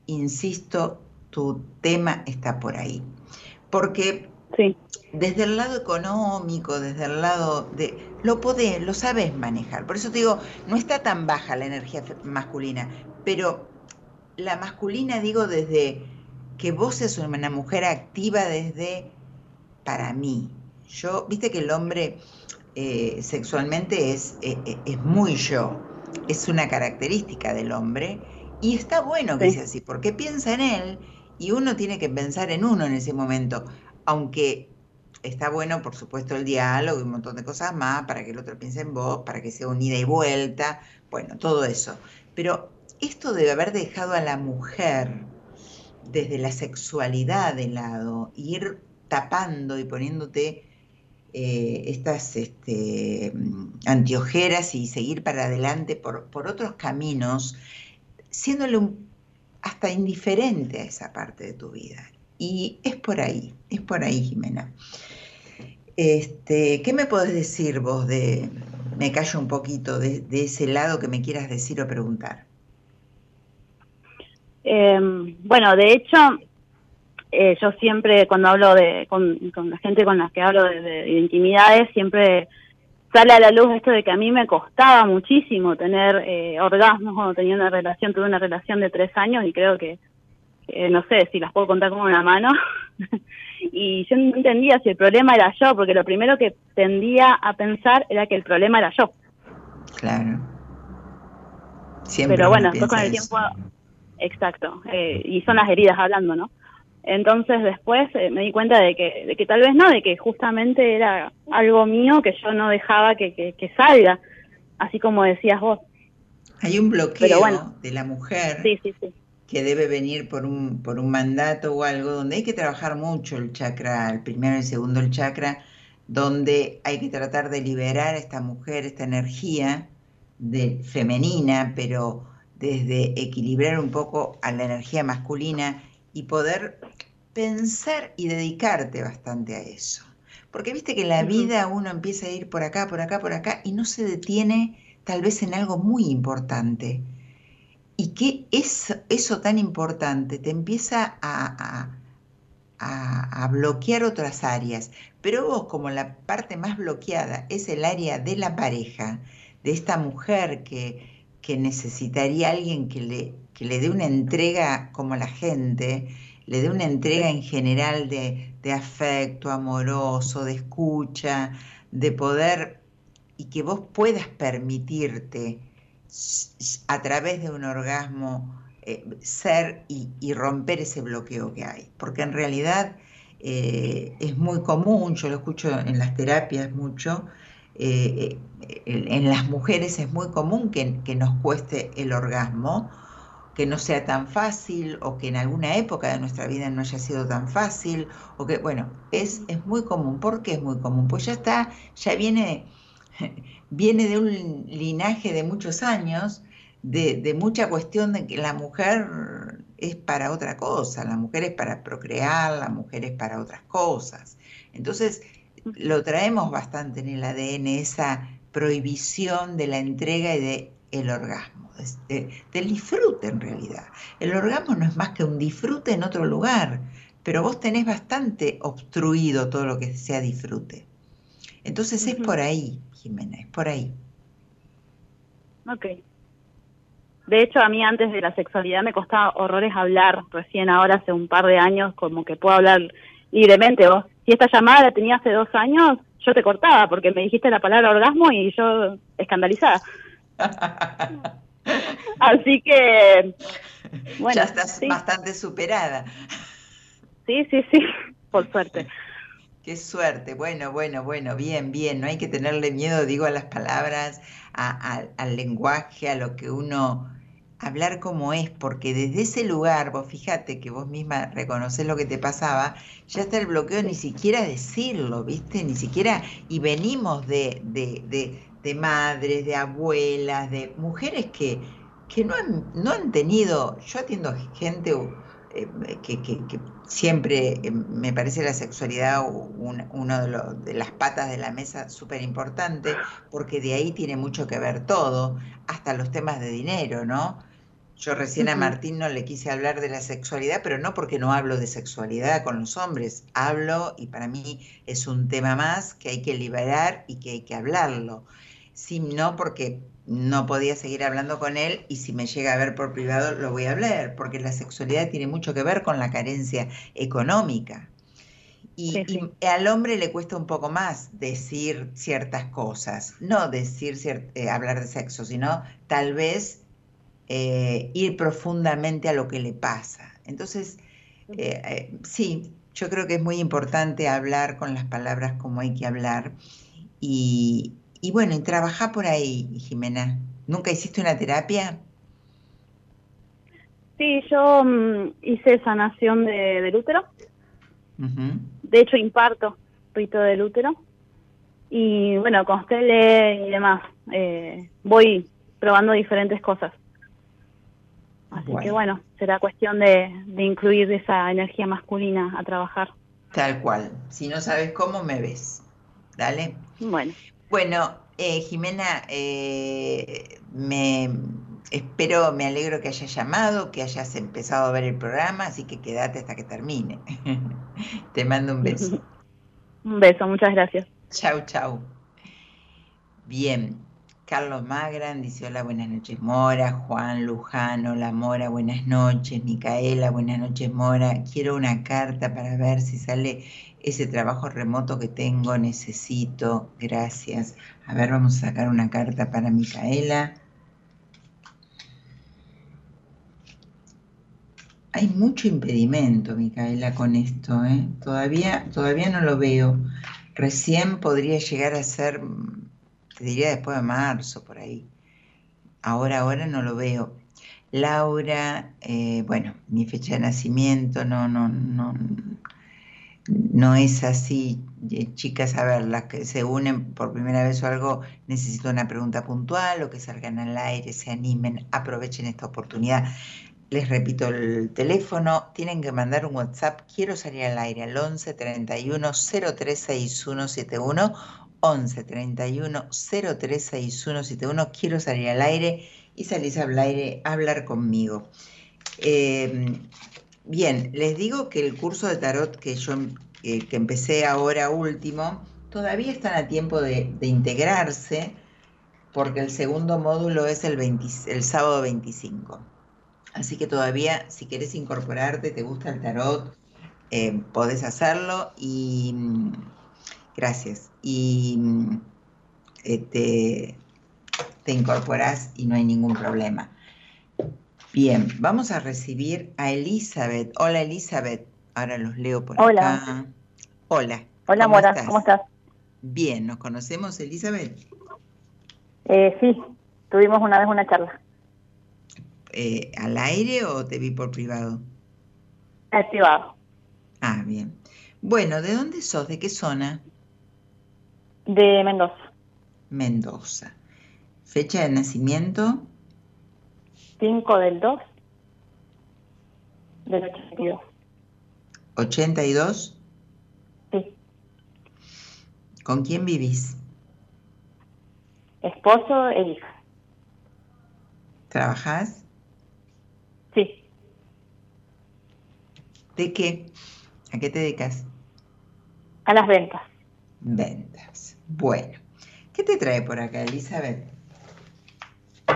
insisto, tu tema está por ahí. Porque desde el lado económico, desde el lado de... Lo podés, lo sabes manejar. Por eso te digo, no está tan baja la energía masculina, pero la masculina digo desde que vos seas una mujer activa desde para mí. Yo, viste que el hombre eh, sexualmente es, eh, eh, es muy yo, es una característica del hombre y está bueno que sea así, porque piensa en él y uno tiene que pensar en uno en ese momento, aunque está bueno, por supuesto, el diálogo y un montón de cosas más para que el otro piense en vos, para que sea un ida y vuelta, bueno, todo eso. Pero esto debe haber dejado a la mujer desde la sexualidad de lado, ir tapando y poniéndote eh, estas este, antiojeras y seguir para adelante por, por otros caminos, siéndole hasta indiferente a esa parte de tu vida. Y es por ahí, es por ahí, Jimena. Este, ¿Qué me podés decir vos de, me callo un poquito, de, ese lado que me quieras decir o preguntar? Em, bueno, de hecho, eh, yo siempre cuando hablo de, con, la gente con la que hablo de, intimidades, siempre sale a la luz esto de que a mí me costaba muchísimo tener eh, orgasmos cuando tenía una relación, tuve una relación de tres años y creo que, no sé si las puedo contar con una mano. [LAUGHS] y yo no entendía si el problema era yo, porque lo primero que tendía a pensar era que el problema era yo. Claro. Siempre Pero bueno, después con el tiempo, exacto, eh, y son las heridas hablando, ¿no? Entonces después eh, me di cuenta de que, de que tal vez no, de que justamente era algo mío que yo no dejaba que, que, salga, así como decías vos. Hay un bloqueo de la mujer sí, sí, sí que debe venir por un, por un mandato o algo, donde hay que trabajar mucho el chakra, el primero y el segundo el chakra, donde hay que tratar de liberar a esta mujer, esta energía de, femenina, pero desde equilibrar un poco a la energía masculina y poder pensar y dedicarte bastante a eso. Porque viste que en la vida uno empieza a ir por acá, por acá, por acá y no se detiene tal vez en algo muy importante y que es, eso tan importante te empieza a, a, bloquear otras áreas. Pero vos, como la parte más bloqueada es el área de la pareja, de esta mujer que, que necesitaría alguien que le, que le dé una entrega como la gente, le dé una entrega en general de, de afecto amoroso, de escucha, de poder, y que vos puedas permitirte a través de un orgasmo eh, ser y, romper ese bloqueo que hay. Porque en realidad eh, es muy común, yo lo escucho en las terapias mucho, eh, en las mujeres es muy común que, nos cueste el orgasmo, que no sea tan fácil o que en alguna época de nuestra vida no haya sido tan fácil, o que, bueno, es, es muy común. ¿Por qué es muy común? Pues ya está, ya viene [LAUGHS] viene de un linaje de muchos años, de, mucha cuestión de que la mujer es para otra cosa, la mujer es para procrear, la mujer es para otras cosas. Entonces, lo traemos bastante en el ADN, esa prohibición de la entrega y de el orgasmo, del disfrute en realidad. El orgasmo no es más que un disfrute en otro lugar, pero vos tenés bastante obstruido todo lo que sea disfrute. Entonces es por ahí, Jiménez, por ahí. Ok. De hecho, a mí antes de la sexualidad me costaba horrores hablar. Recién ahora, hace un par de años, como que puedo hablar libremente. Vos, si esta llamada la tenía hace dos años, yo te cortaba porque me dijiste la palabra orgasmo y yo escandalizada. [LAUGHS] Así que, bueno. Ya estás bastante superada. Sí, sí, sí, por suerte. Qué suerte, bueno, bueno, bueno, bien, bien, no hay que tenerle miedo, digo, a las palabras, al lenguaje, a lo que uno, hablar como es, porque desde ese lugar, vos fíjate que vos misma reconoces lo que te pasaba, ya está el bloqueo ni siquiera decirlo, ¿viste? Ni siquiera, y venimos de, de, de, de madres, de abuelas, de mujeres que, que no, han, no han tenido, yo atiendo gente eh, que, siempre eh, me parece la sexualidad una de, de, las patas de la mesa súper importante, porque de ahí tiene mucho que ver todo, hasta los temas de dinero, ¿no? Yo recién a Martín no le quise hablar de la sexualidad, pero no porque no hablo de sexualidad con los hombres, hablo y para mí es un tema más que hay que liberar y que hay que hablarlo. Sí, no porque no podía seguir hablando con él y si me llega a ver por privado lo voy a hablar, porque la sexualidad tiene mucho que ver con la carencia económica. Y, al hombre le cuesta un poco más decir ciertas cosas, no decir eh, hablar de sexo, sino tal vez eh, ir profundamente a lo que le pasa. Entonces, Eh, eh, sí, yo creo que es muy importante hablar con las palabras como hay que hablar. Y, y bueno, y trabajar por ahí, Jimena. ¿Nunca hiciste una terapia? Sí, yo mm, hice sanación de, del útero. De hecho, imparto rito del útero. Y bueno, con y demás. Eh, voy probando diferentes cosas. Así que bueno, será cuestión de, de incluir esa energía masculina a trabajar. Tal cual. Si no sabes cómo, me ves. Dale. Bueno. Bueno, eh, Jimena, eh, me espero, me alegro que hayas llamado, que hayas empezado a ver el programa, así que quédate hasta que termine. [LAUGHS] Te mando un beso. [LAUGHS] un beso, muchas gracias. Chau, chau. Bien, Carlos Magran dice hola, buenas noches Mora, Juan Lujano, La Mora, buenas noches, Micaela, buenas noches Mora, quiero una carta para ver si sale ese trabajo remoto que tengo, necesito, gracias. A ver, vamos a sacar una carta para Micaela. Hay mucho impedimento, Micaela, con esto, ¿eh? Todavía, todavía no lo veo. Recién podría llegar a ser te diría después de marzo, por ahí. Ahora, ahora no lo veo. Laura, eh, bueno, mi fecha de nacimiento no, no, no, no es así. Eh, chicas, a ver, las que se unen por primera vez o algo, necesito una pregunta puntual o que salgan al aire, se animen, aprovechen esta oportunidad. Les repito el teléfono, tienen que mandar un WhatsApp, quiero salir al aire al 11 31 036171 11 31 036171. Quiero salir al aire y salís al aire a hablar conmigo. Em, bien, les digo que el curso de tarot que yo que empecé ahora último, todavía están a tiempo de, integrarse porque el segundo módulo es el, el sábado 25. Así que todavía, si querés incorporarte, te gusta el tarot, eh, podés hacerlo y Gracias. Y eh, te, te incorporas y no hay ningún problema. Bien, vamos a recibir a Elizabeth. Hola Elizabeth. Ahora los leo por Hola. acá. Hola. Hola Mora, ¿cómo estás? Bien, ¿nos conocemos Elizabeth? Eh, sí, tuvimos una vez una charla. Eh, ¿Al aire o te vi por privado? Al privado. Ah, bien. Bueno, ¿de dónde sos? ¿De qué zona? De Mendoza. Mendoza. Fecha de nacimiento. 5 del 2 del 82. ¿82? Sí. ¿Con quién vivís? Esposo e hija. ¿Trabajás? Sí. ¿De qué? ¿A qué te dedicas? A las ventas. Ventas. Bueno, ¿qué te trae por acá, Elizabeth?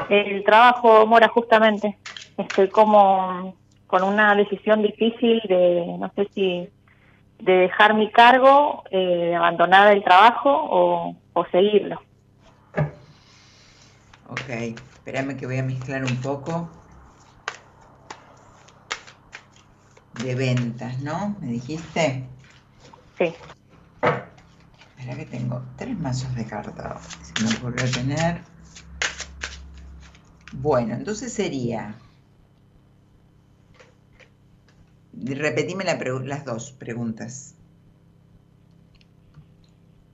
El trabajo, Mora, justamente. Estoy como con una decisión difícil de, no sé si, de dejar mi cargo, eh, abandonar el trabajo o, o seguirlo. Ok, espérame que voy a mezclar un poco de ventas, ¿no? ¿Me dijiste? Sí. Espera que tengo tres mazos de cartas. Si me ocurrió tener. Bueno, entonces sería. Repetime las dos preguntas.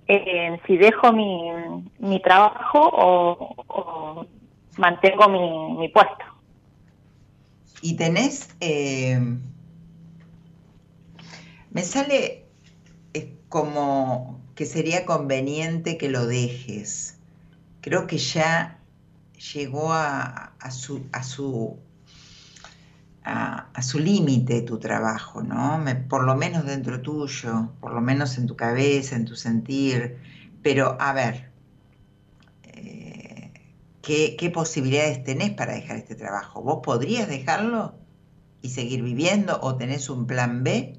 Eh, si dejo mi, mi trabajo o, mantengo mi, mi, puesto. Y tenés, eh, me sale como que sería conveniente que lo dejes. Creo que ya llegó a, su, a su, a, su límite tu trabajo, ¿no? por lo menos dentro tuyo, por lo menos en tu cabeza, en tu sentir. Pero a ver, eh, ¿qué, ¿qué, posibilidades tenés para dejar este trabajo? ¿Vos podrías dejarlo y seguir viviendo o tenés un plan B?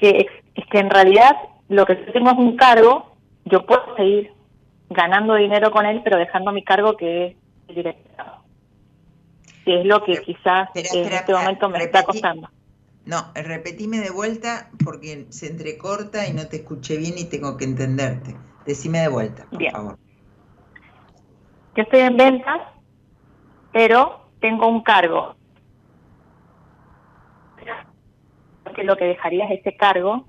Que es que en realidad lo que tengo es un cargo, yo puedo seguir ganando dinero con él, pero dejando mi cargo que es el directorado. que es lo que quizás en este momento me está costando. No, repetime de vuelta porque se entrecorta y no te escuché bien y tengo que entenderte. Decime de vuelta, por favor. Yo estoy en ventas, pero tengo un cargo. Que lo que dejaría es ese cargo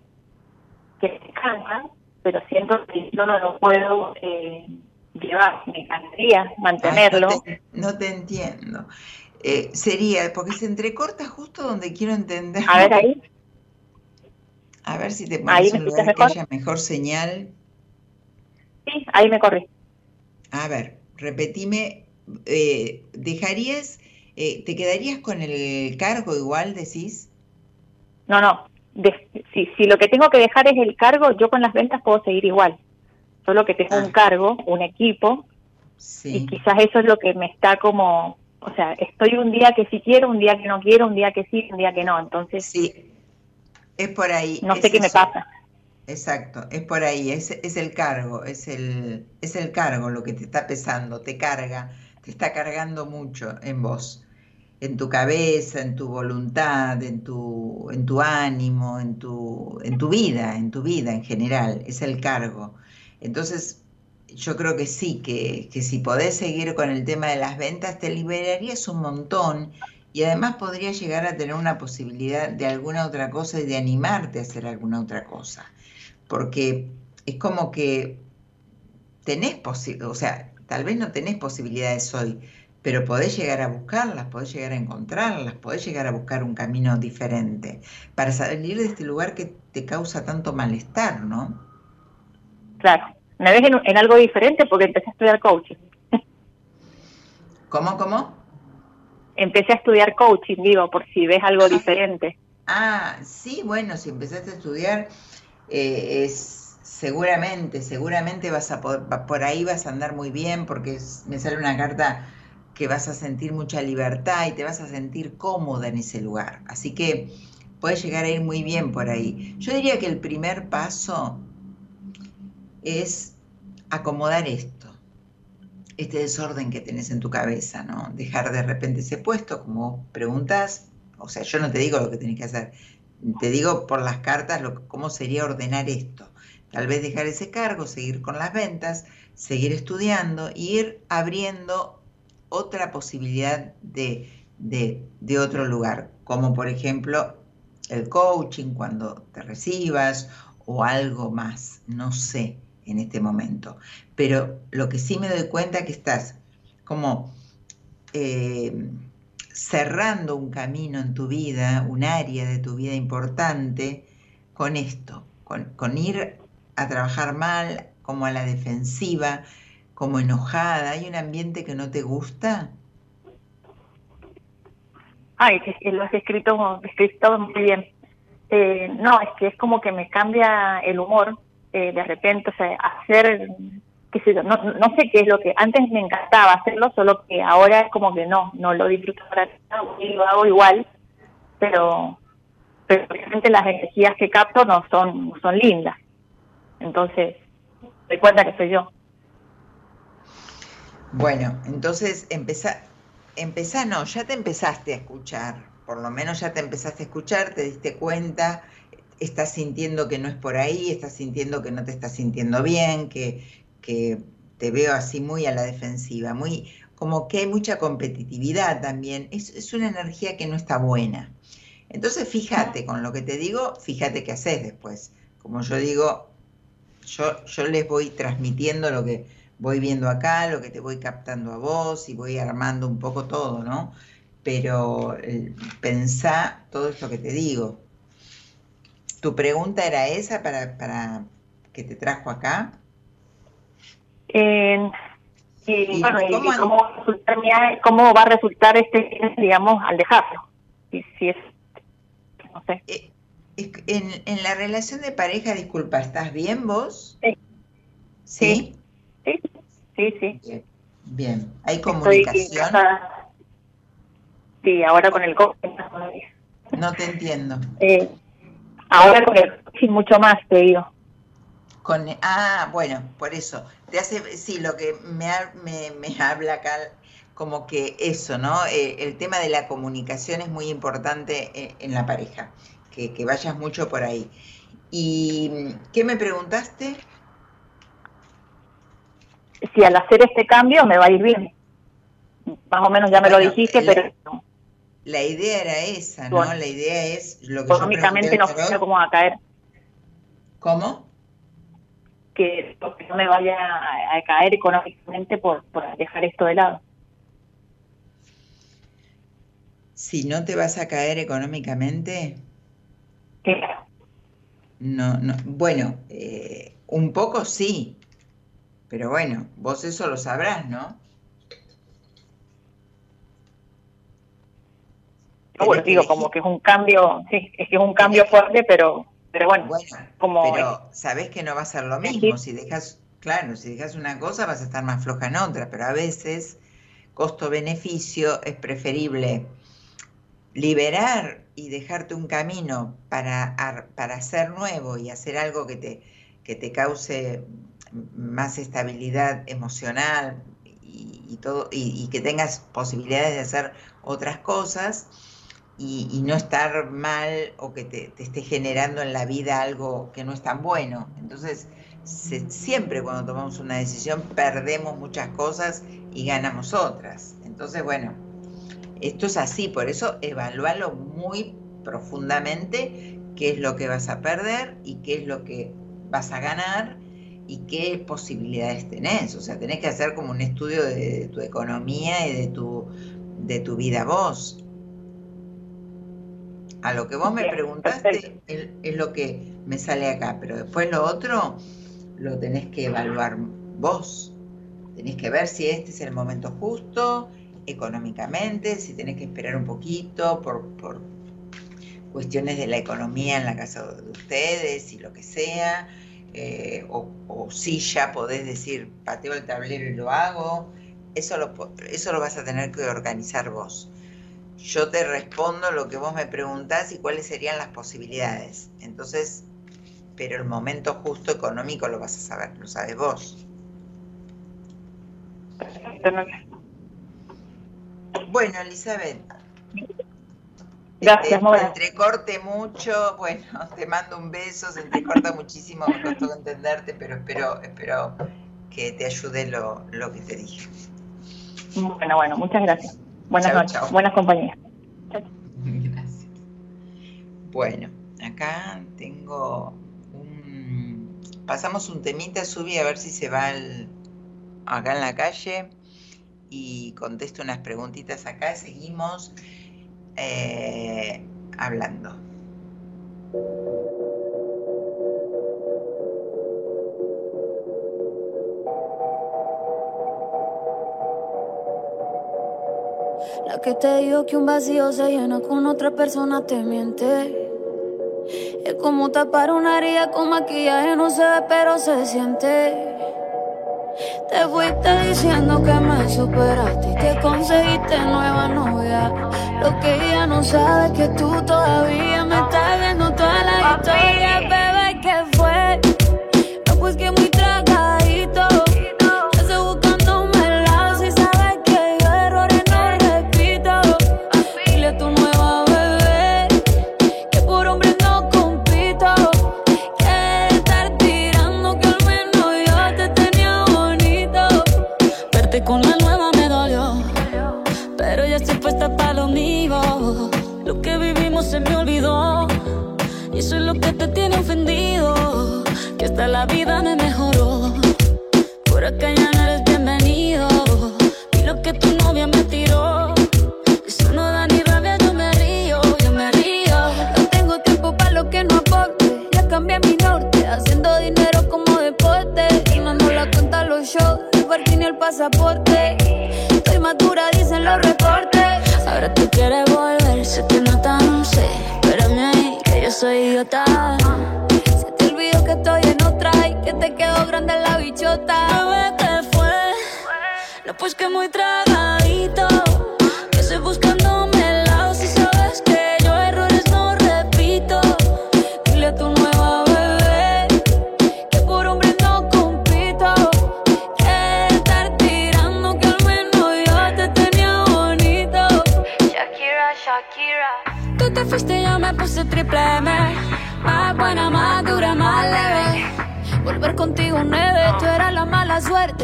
que se cansa, pero siento que yo no lo puedo eh, llevar, me encantaría mantenerlo. no, te, entiendo. Eh, sería, porque se entrecorta justo donde quiero entender. A ver ahí. [LAUGHS] A ver si te pones un lugar que haya mejor señal. Sí, ahí me corrí. A ver, repetime, eh, ¿dejarías, eh, te quedarías con el cargo igual, decís? No, no, si, si lo que tengo que dejar es el cargo, yo con las ventas puedo seguir igual. Solo que tengo un ah. cargo, un equipo, y quizás eso es lo que me está como, o sea, estoy un día que sí quiero, un día que no quiero, un día que sí, un día que no. Entonces, sí, es por ahí. No sé qué me pasa. Exacto, es por ahí, es, es el cargo, es el, es el cargo lo que te está pesando, te carga, te está cargando mucho en vos en tu cabeza, en tu voluntad, en tu, en tu ánimo, en tu, en tu vida, en tu vida en general, es el cargo. Entonces, yo creo que sí, que, que si podés seguir con el tema de las ventas, te liberarías un montón y además podrías llegar a tener una posibilidad de alguna otra cosa y de animarte a hacer alguna otra cosa. Porque es como que tenés posibilidades, o sea, tal vez no tenés posibilidades hoy, pero podés llegar a buscarlas, podés llegar a encontrarlas, podés llegar a buscar un camino diferente para salir de este lugar que te causa tanto malestar, ¿no? Claro, me ves en, algo diferente porque empecé a estudiar coaching. [LAUGHS] ¿Cómo, cómo? Empecé a estudiar coaching, digo, por si ves algo diferente. Ah, sí, bueno, si empezaste a estudiar, eh, es seguramente, seguramente vas a poder, por ahí vas a andar muy bien porque me sale una carta que vas a sentir mucha libertad y te vas a sentir cómoda en ese lugar. Así que puedes llegar a ir muy bien por ahí. Yo diría que el primer paso es acomodar esto, este desorden que tenés en tu cabeza, ¿no? Dejar de repente ese puesto, como preguntas, o sea, yo no te digo lo que tenés que hacer, te digo por las cartas lo, cómo sería ordenar esto. Tal vez dejar ese cargo, seguir con las ventas, seguir estudiando, ir abriendo otra posibilidad de, de, otro lugar, como por ejemplo el coaching cuando te recibas o algo más, no sé en este momento. Pero lo que sí me doy cuenta es que estás como eh, cerrando un camino en tu vida, un área de tu vida importante, con esto, con, con ir a trabajar mal, como a la defensiva, como enojada? ¿Hay un ambiente que no te gusta? Ay, lo has escrito, escrito muy bien. Eh, no, es que es como que me cambia el humor eh, de repente, o sea, hacer, qué sé yo, no, no sé qué es lo que, antes me encantaba hacerlo, solo que ahora es como que no, no lo disfruto para nada, y lo hago igual, pero, pero realmente las energías que capto no son, son lindas. Entonces, me cuenta que soy yo. Bueno, entonces empezá, empezá, no, ya te empezaste a escuchar, por lo menos ya te empezaste a escuchar, te diste cuenta, estás sintiendo que no es por ahí, estás sintiendo que no te estás sintiendo bien, que, que te veo así muy a la defensiva, muy como que hay mucha competitividad también, es, es una energía que no está buena. Entonces fíjate con lo que te digo, fíjate qué haces después. Como yo digo, yo, yo les voy transmitiendo lo que voy viendo acá, lo que te voy captando a vos y voy armando un poco todo, ¿no? Pero eh, pensá todo esto que te digo. ¿Tu pregunta era esa para, para que te trajo acá? Eh, bueno, ¿cómo, ¿cómo, va a resultar este, digamos, al dejarlo? Si, si es, no sé. Eh, en, en, la relación de pareja, disculpa, ¿estás bien vos? Sí. ¿Sí? Sí, sí, sí. Bien, ¿hay comunicación? Sí, ahora con el coaching No te entiendo. Eh, ahora con el coaching mucho más, te digo. Con, ah, bueno, por eso. Te hace, sí, lo que me, me, me [LAUGHS] habla acá, como que eso, ¿no? Eh, el tema de la comunicación es muy importante eh, en, la pareja, que, que, vayas mucho por ahí. ¿Y qué me preguntaste? Si al hacer este cambio me va a ir bien. Más o menos ya me lo dijiste, pero... La idea era esa, ¿no? la idea es lo que Económicamente no sé cómo va a caer. ¿Cómo? Que, no me vaya a, caer económicamente por, por dejar esto de lado. Si no te vas a caer económicamente. Claro. No, no. Bueno, eh, un poco sí. Pero bueno, vos eso lo sabrás, ¿no? bueno, digo, como que es un cambio, sí, es que es un cambio fuerte, pero, pero bueno, como... Pero sabés que no va a ser lo mismo, si dejas, claro, si dejas una cosa vas a estar más floja en otra, pero a veces costo-beneficio es preferible liberar y dejarte un camino para, para ser nuevo y hacer algo que te, que te cause más estabilidad emocional y, todo, y, que tengas posibilidades de hacer otras cosas, y, no estar mal o que te, esté generando en la vida algo que no es tan bueno. Entonces, siempre cuando tomamos una decisión perdemos muchas cosas y ganamos otras. Entonces, bueno, esto es así, por eso evalúalo muy profundamente qué es lo que vas a perder y qué es lo que vas a ganar y qué posibilidades tenés. O sea, tenés que hacer como un estudio de, tu economía y de tu, de tu vida vos a lo que vos me preguntaste es, lo que me sale acá, pero después lo otro lo tenés que evaluar vos. Tenés que ver si este es el momento justo económicamente, si tenés que esperar un poquito por, cuestiones de la economía en la casa de ustedes y lo que sea, eh, o, o, si ya podés decir pateo el tablero y lo hago, eso lo, eso lo vas a tener que organizar vos yo te respondo lo que vos me preguntás y cuáles serían las posibilidades. Entonces, pero el momento justo económico lo vas a saber, lo sabes vos. Bueno, Elizabeth. Gracias, te, te entrecorte mucho, bueno, [LAUGHS] te mando un beso, se entrecorta muchísimo, me costó entenderte, pero espero, espero que te ayude lo, lo que te dije. Bueno, bueno, muchas gracias. Buenas noches, buenas compañías. Gracias. Bueno, acá tengo un... Pasamos un temita, subí a ver si se va acá en la calle y contesto unas preguntitas acá. Seguimos eh, hablando. La que te digo que un vacío se llena con otra persona te miente. Es como tapar una herida con maquillaje, no se ve, pero se siente. Te fuiste diciendo que me superaste y que conseguiste nueva novia. Lo que ella no sabe es que tú todavía me estás viendo toda la historia, bebé, que fue. Tú quieres volver, sé que no tan sé. Espérame ahí, que yo soy idiota. Se te olvidó que estoy en otra y que te quedó grande la bichota. Bebé, ¿qué fue? No, pues que muy tragadito.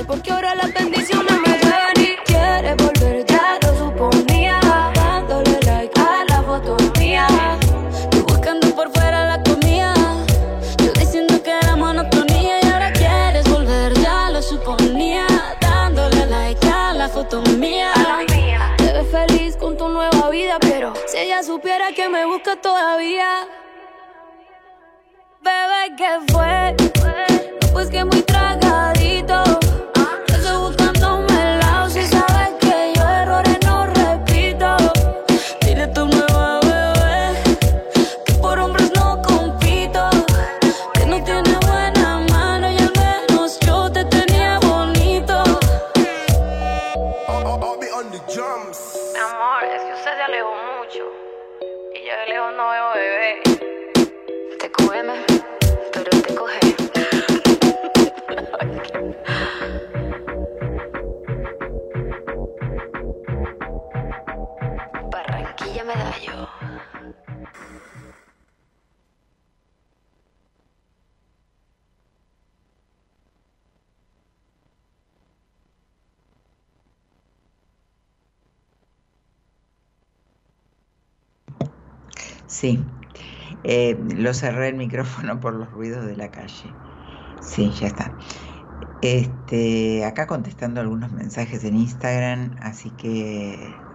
Porque ahora las bendiciones me llevan y quieres volver, ya lo suponía. Dándole like a la foto mía. Tú buscando por fuera la comida. Yo diciendo que era monotonía y ahora quieres volver, ya lo suponía. Dándole like a la foto mía. Te ves feliz con tu nueva vida, pero si ella supiera que me busca todavía. Bebé, ¿qué fue? Pues que muy tragadito. Sí, eh, lo cerré el micrófono por los ruidos de la calle. Sí, ya está. Este, acá contestando algunos mensajes en Instagram, así que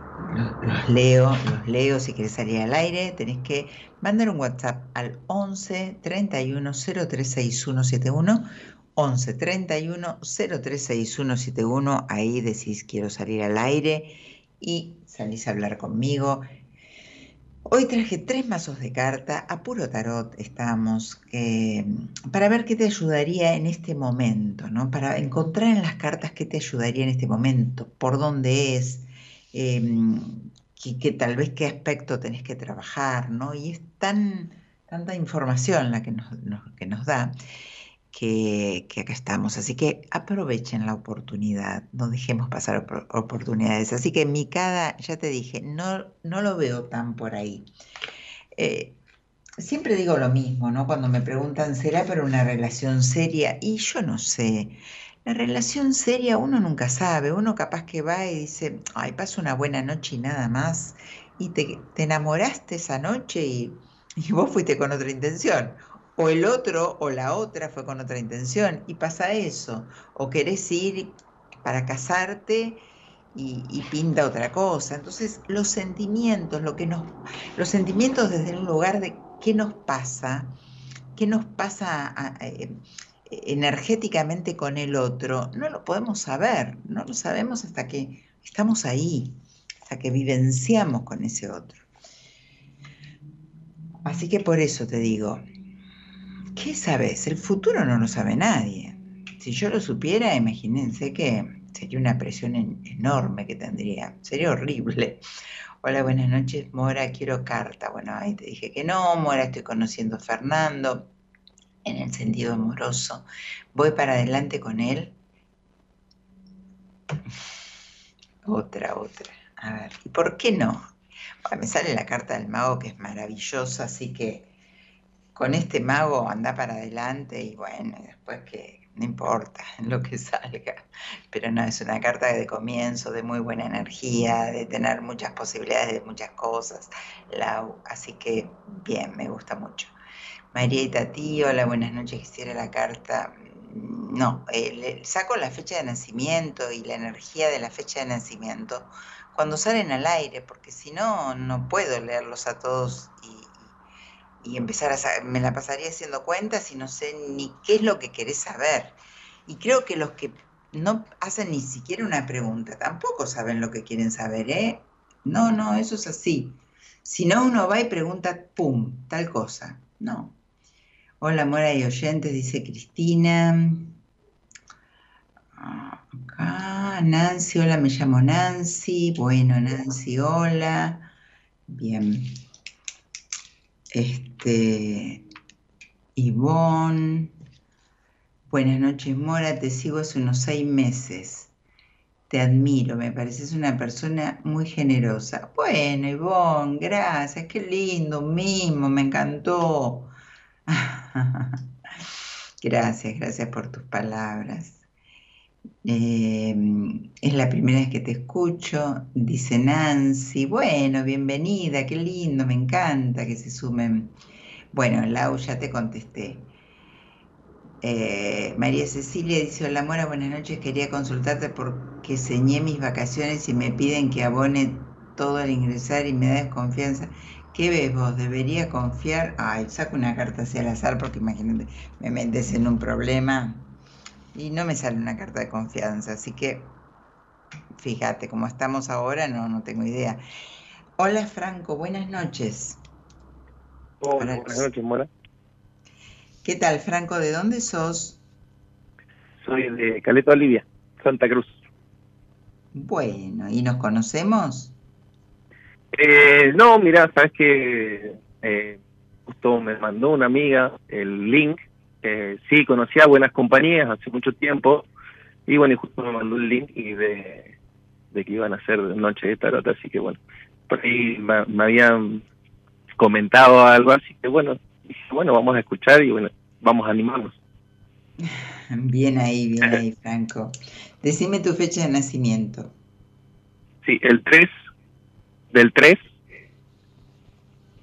los, leo, los leo. Si querés salir al aire, tenés que mandar un WhatsApp al 11 31 036171. 11 31 036171. Ahí decís quiero salir al aire y salís a hablar conmigo. Hoy traje tres mazos de carta, a puro tarot estamos, eh, para ver qué te ayudaría en este momento, ¿no? Para encontrar en las cartas qué te ayudaría en este momento, por dónde es, eh, que, tal vez qué aspecto tenés que trabajar, ¿no? Y es tan, tanta información la que nos- que nos da que, acá estamos. Así que aprovechen la oportunidad, no dejemos pasar opor- oportunidades. Así que mi cada, ya te dije, no, no lo veo tan por ahí. Eh, siempre digo lo mismo, ¿no? Cuando me preguntan, ¿será para una relación seria? Y yo no sé. La relación seria uno nunca sabe, uno capaz que va y dice, ay, paso una buena noche y nada más, y te, te enamoraste esa noche y vos fuiste con otra intención, o el otro o la otra fue con otra intención, y pasa eso, o querés ir para casarte y, pinta otra cosa. Entonces, los sentimientos, lo que nos, los sentimientos desde un lugar de qué nos pasa, qué nos pasa eh, energéticamente con el otro, no lo podemos saber, no lo sabemos hasta que estamos ahí, hasta que vivenciamos con ese otro. Así que por eso te digo, ¿qué sabes? El futuro no lo sabe nadie. Si yo lo supiera, imagínense que sería una presión en- enorme que tendría, sería horrible. Hola, buenas noches, Mora, quiero carta. Bueno, ahí te dije que no, Mora, estoy conociendo a Fernando en el sentido amoroso. Voy para adelante con él. Otra, otra. A ver, ¿y por qué no? Me sale la carta del mago que es maravillosa, así que con este mago anda para adelante y bueno, después que no importa [LAUGHS] lo que salga. Pero no, es una carta de comienzo, de muy buena energía, de tener muchas posibilidades de muchas cosas. Lau, así que bien, me gusta mucho. María y Tati, hola, buenas noches, quisiera la carta. Mm, No, eh, le- saco la fecha de nacimiento y la energía de la fecha de nacimiento cuando salen al aire, porque si no, no puedo leerlos a todos y, y empezar a... sa- Me la pasaría haciendo cuentas y no sé ni qué es lo que querés saber. Y creo que los que no hacen ni siquiera una pregunta tampoco saben lo que quieren saber, ¿eh? No, no, eso es así. Si no, uno va y pregunta, ¡pum!, tal cosa. No. Hola, Mora y oyentes, dice Cristina. Acá, Nancy, hola, me llamo Nancy. Bueno, Nancy, hola. Bien. Este, Ivonne. Buenas noches, Mora. Te sigo hace unos seis meses. Te admiro, me pareces una persona muy generosa. Bueno, Ivonne, gracias. Qué lindo, un mimo, me encantó. [LAUGHS] Gracias, gracias por tus palabras. Eh, es la primera vez que te escucho, dice Nancy. Bueno, bienvenida, qué lindo, me encanta que se sumen. Bueno, Lau, ya te contesté. Eh, María Cecilia dice, hola Mora, buenas noches, quería consultarte porque señé mis vacaciones y me piden que abone todo al ingresar y me da desconfianza. ¿Qué ves vos? ¿Debería confiar? Ay, saco una carta hacia el azar porque imagínate, me metes en un problema y no me sale una carta de confianza, así que fíjate, como estamos ahora, no, no tengo idea. Hola Franco, buenas noches. Hola, buenas noches, Mora. ¿Qué tal, Franco? ¿De dónde sos? Soy de Caleta Olivia, Santa Cruz. Bueno, ¿y nos conocemos? Eh, no, mira, sabes que eh, justo me mandó una amiga el link. Eh, sí, conocía buenas compañías hace mucho tiempo. Y bueno, y justo me mandó el link y de, de que iban a hacer Noche de Tarot. Así que bueno, por ahí me, me habían comentado algo. Así que bueno, dije, bueno, vamos a escuchar y bueno, vamos a animarnos. [LAUGHS] Bien ahí, bien ahí, Franco. Decime tu fecha de nacimiento. Sí, el 3 del 3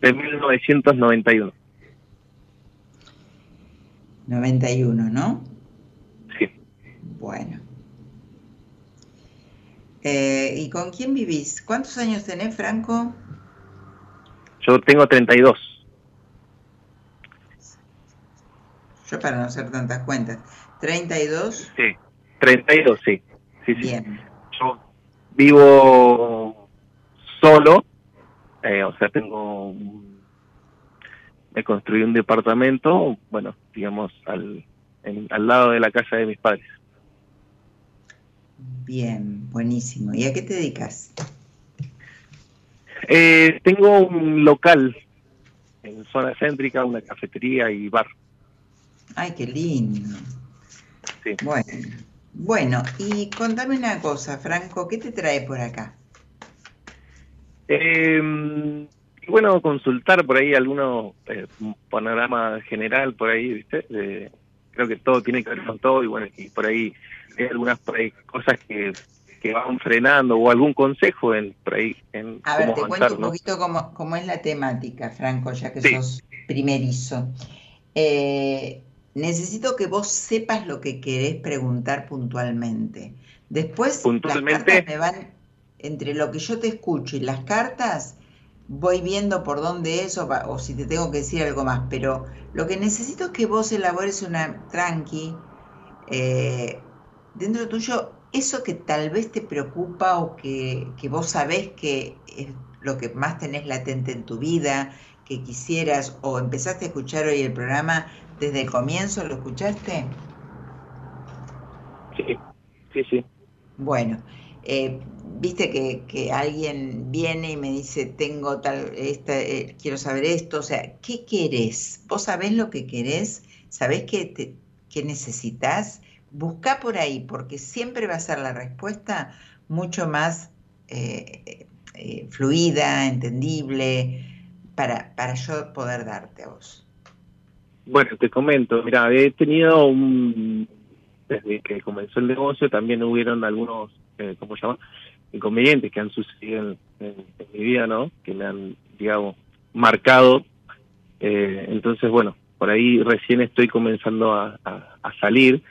de 1991. 91, ¿no? Sí. Bueno. Eh, ¿Y con quién vivís? ¿Cuántos años tenés, Franco? Yo tengo 32. Yo para no hacer tantas cuentas. ¿32? Sí, 32, sí. sí, sí. Bien. Yo vivo solo, eh, o sea, tengo... un- Me construí un departamento, bueno, digamos, al, en- al lado de la casa de mis padres. Bien, buenísimo. ¿Y a qué te dedicas? Eh, tengo un local en zona céntrica, una cafetería y bar. Ay, qué lindo. Sí. Bueno, bueno, y contame una cosa, Franco, ¿qué te trae por acá? Eh, y bueno, consultar por ahí alguno, eh, un panorama general por ahí, ¿viste? De- creo que todo tiene que ver con todo y bueno, y por ahí hay algunas por ahí cosas que, que van frenando o algún consejo en por ahí en A ver, cómo te avanzar, cuento un ¿no? poquito cómo, cómo es la temática, Franco, ya que Sí. sos primerizo. Eh, necesito que vos sepas lo que querés preguntar puntualmente. Después, Puntualmente. las cartas me van, entre lo que yo te escucho y las cartas, voy viendo por dónde es o, pa- o si te tengo que decir algo más. Pero lo que necesito es que vos elabores una tranqui, eh, dentro tuyo, eso que tal vez te preocupa o que, que vos sabés que es lo que más tenés latente en tu vida, que quisieras, o empezaste a escuchar hoy el programa desde el comienzo, ¿lo escuchaste? Sí, sí, sí. Bueno, eh, viste que, que alguien viene y me dice, tengo tal, esta, eh, quiero saber esto, o sea, ¿qué querés? ¿Vos sabés lo que querés? ¿Sabés qué, te- qué necesitas? Busca por ahí, porque siempre va a ser la respuesta mucho más eh, eh, fluida, entendible, para, para yo poder darte a vos. Bueno, te comento, mira, he tenido un, desde que comenzó el negocio también hubieron algunos, eh, ¿cómo se llama? Inconvenientes que han sucedido en, mi vida, ¿no? Que me han, digamos, marcado. Eh, entonces, bueno, por ahí recién estoy comenzando a salir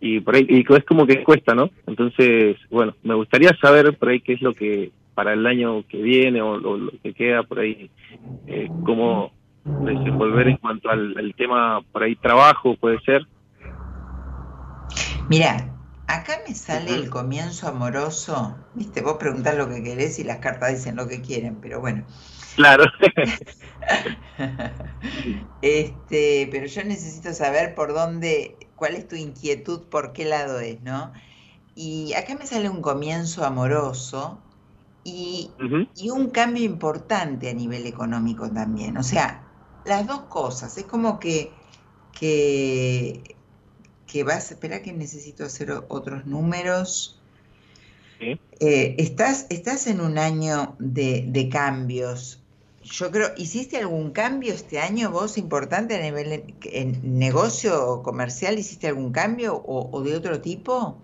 y por ahí y es como que cuesta, ¿no? Entonces, bueno, me gustaría saber por ahí qué es lo que para el año que viene o, o lo que queda por ahí, eh, cómo desenvolver en cuanto al, al tema por ahí trabajo, puede ser. Mira, acá me sale el comienzo amoroso, viste, vos preguntás lo que querés y las cartas dicen lo que quieren, pero bueno. Claro. [LAUGHS] Este, pero yo necesito saber por dónde, cuál es tu inquietud, por qué lado es, ¿no? Y acá me sale un comienzo amoroso y, y un cambio importante a nivel económico también. O sea, las dos cosas. Es como que, que, que vas, espera que necesito hacer otros números. Sí. Eh, estás, estás en un año de, de cambios. yo creo, ¿hiciste algún cambio este año vos importante a nivel en negocio comercial? ¿Hiciste algún cambio o, de otro tipo?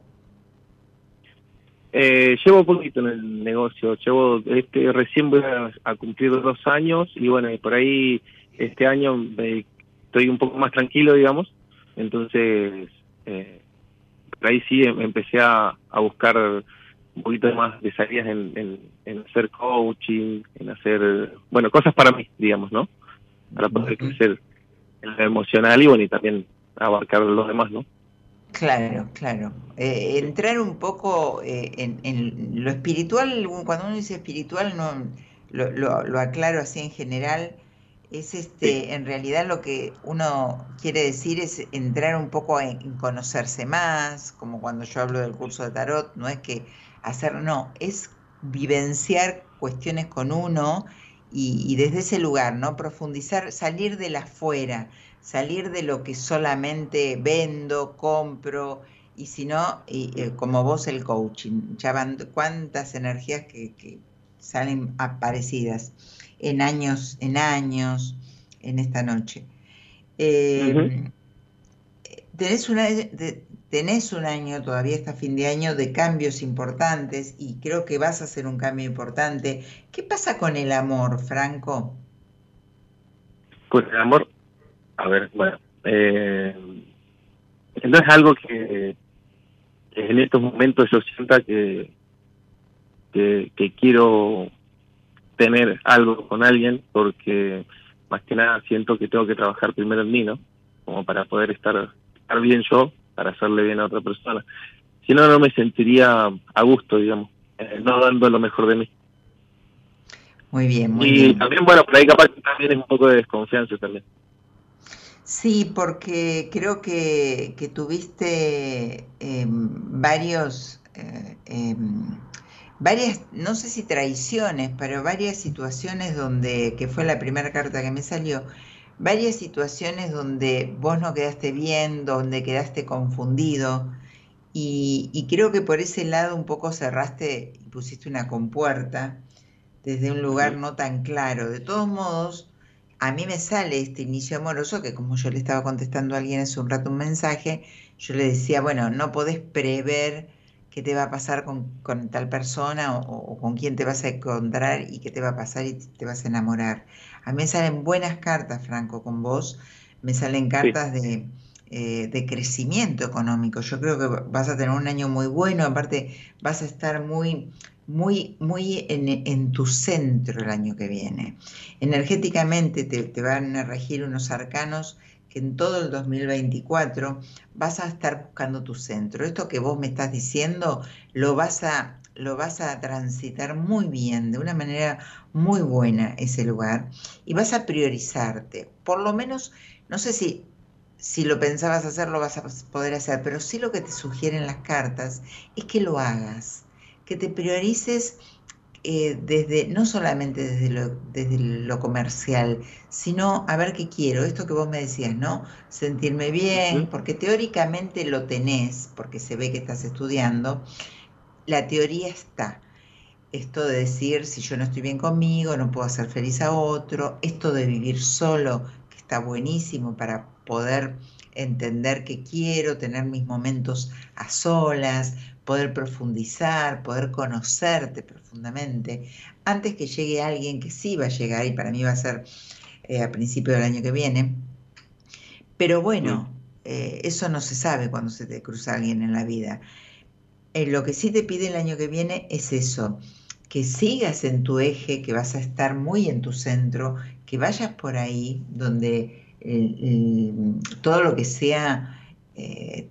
Eh, llevo poquito en el negocio, llevo este recién voy a, cumplir dos años y bueno, por ahí este año estoy un poco más tranquilo, digamos, entonces eh, por ahí sí em, empecé a, a buscar un poquito más de salidas en, en, hacer coaching, en hacer, bueno, cosas para mí, digamos, ¿no? Para poder crecer en lo emocional y bueno, y también abarcar los demás, ¿no? Claro, claro. Eh, entrar un poco eh, en, en, lo espiritual, cuando uno dice espiritual, no lo, lo, lo aclaro así en general, es este, en realidad lo que uno quiere decir es entrar un poco en, conocerse más, como cuando yo hablo del curso de tarot, no es que hacer, no, es vivenciar cuestiones con uno y, desde ese lugar, ¿no? Profundizar, salir de la afuera, salir de lo que solamente vendo, compro, y si no, y, eh, como vos el coaching, ya van cuántas energías que, salen aparecidas en años, en años, en esta noche. Eh, tenés una, tenés un año, todavía está fin de año, de cambios importantes y creo que vas a hacer un cambio importante. ¿Qué pasa con el amor, Franco? Con el amor, a ver, bueno, eh, no es algo que, en estos momentos yo sienta que, que, quiero tener algo con alguien porque más que nada siento que tengo que trabajar primero en mí, ¿no? Como para poder estar, estar bien yo para hacerle bien a otra persona. Si no, no me sentiría a gusto, digamos, eh, no dando lo mejor de mí. Muy bien, muy y también, bueno, por ahí capaz que también es un poco de desconfianza también. Sí, porque creo que, que tuviste em, varios, eh, em, varias, no sé si traiciones, pero varias situaciones donde, que fue la primera carta que me salió, varias situaciones donde vos no quedaste bien, donde quedaste confundido y, creo que por ese lado un poco cerraste y pusiste una compuerta desde un lugar no tan claro. De todos modos, a mí me sale este inicio amoroso que como yo le estaba contestando a alguien hace un rato un mensaje, yo le decía, bueno, no podés prever qué te va a pasar con, tal persona o, con quién te vas a encontrar y qué te va a pasar y te vas a enamorar. A mí me salen buenas cartas, Franco, con vos, me salen cartas de, eh, de crecimiento económico. Yo creo que vas a tener un año muy bueno, aparte vas a estar muy, muy, muy en, tu centro el año que viene. Energéticamente te, te van a regir unos arcanos que en todo el 2024 vas a estar buscando tu centro. Esto que vos me estás diciendo lo vas a, lo vas a transitar muy bien, de una manera muy buena ese lugar y vas a priorizarte. Por lo menos, no sé si, si lo pensabas hacer, lo vas a poder hacer, pero sí lo que te sugieren las cartas es que lo hagas, que te priorices eh, desde, no solamente desde lo, desde lo comercial, sino a ver qué quiero, esto que vos me decías, ¿no? Sentirme bien, porque teóricamente lo tenés, porque se ve que estás estudiando, la teoría está. Esto de decir, si yo no estoy bien conmigo, no puedo hacer feliz a otro, esto de vivir solo, que está buenísimo para poder entender que quiero, tener mis momentos a solas, poder profundizar, poder conocerte profundamente, antes que llegue alguien que sí va a llegar y para mí va a ser eh, a principio del año que viene. Pero bueno, eh, eso no se sabe cuando se te cruza alguien en la vida. Eh, lo que sí te pide el año que viene es eso, que sigas en tu eje, que vas a estar muy en tu centro, que vayas por ahí donde todo lo que sea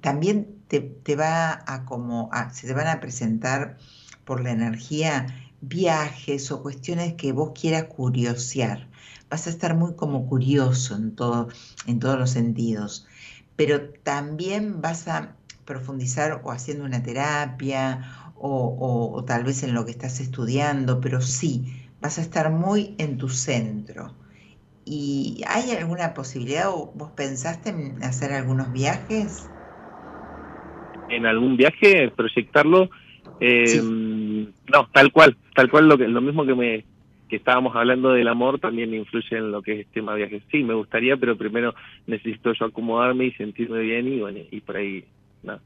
también te, va a como, se te van a presentar por la energía viajes o cuestiones que vos quieras curiosear. Vas a estar muy como curioso en, todo, en todos los sentidos, pero también vas a profundizar o haciendo una terapia o, o tal vez en lo que estás estudiando, pero sí, vas a estar muy en tu centro. ¿Y hay alguna posibilidad o vos pensaste en hacer algunos viajes? En algún viaje, proyectarlo. Eh, no, tal cual, tal cual lo que lo mismo que me que estábamos hablando del amor también influye en lo que es el tema de viajes. Sí, me gustaría, pero primero necesito yo acomodarme y sentirme bien y bueno, y por ahí, no.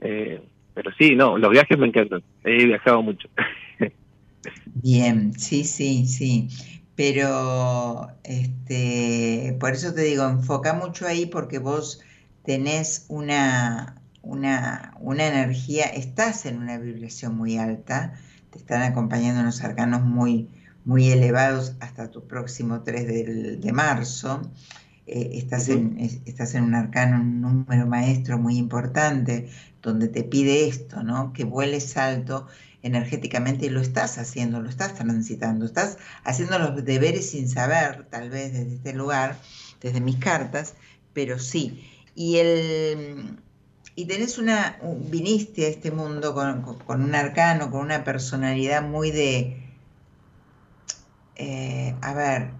Eh, pero sí, no, los viajes me encantan. He viajado mucho. [LAUGHS] Bien, sí, sí, sí. Pero este, por eso te digo, enfoca mucho ahí porque vos tenés una, una, una energía, estás en una vibración muy alta, te están acompañando unos arcanos muy, muy elevados hasta tu próximo 3 de marzo. Eh, estás, en, estás en un arcano, un número maestro muy importante, donde te pide esto, ¿no? Que vueles alto energéticamente y lo estás haciendo, lo estás transitando, estás haciendo los deberes sin saber, tal vez desde este lugar, desde mis cartas, pero sí. Y el y tenés una, viniste a este mundo con, con un arcano, con una personalidad muy de, eh, a ver,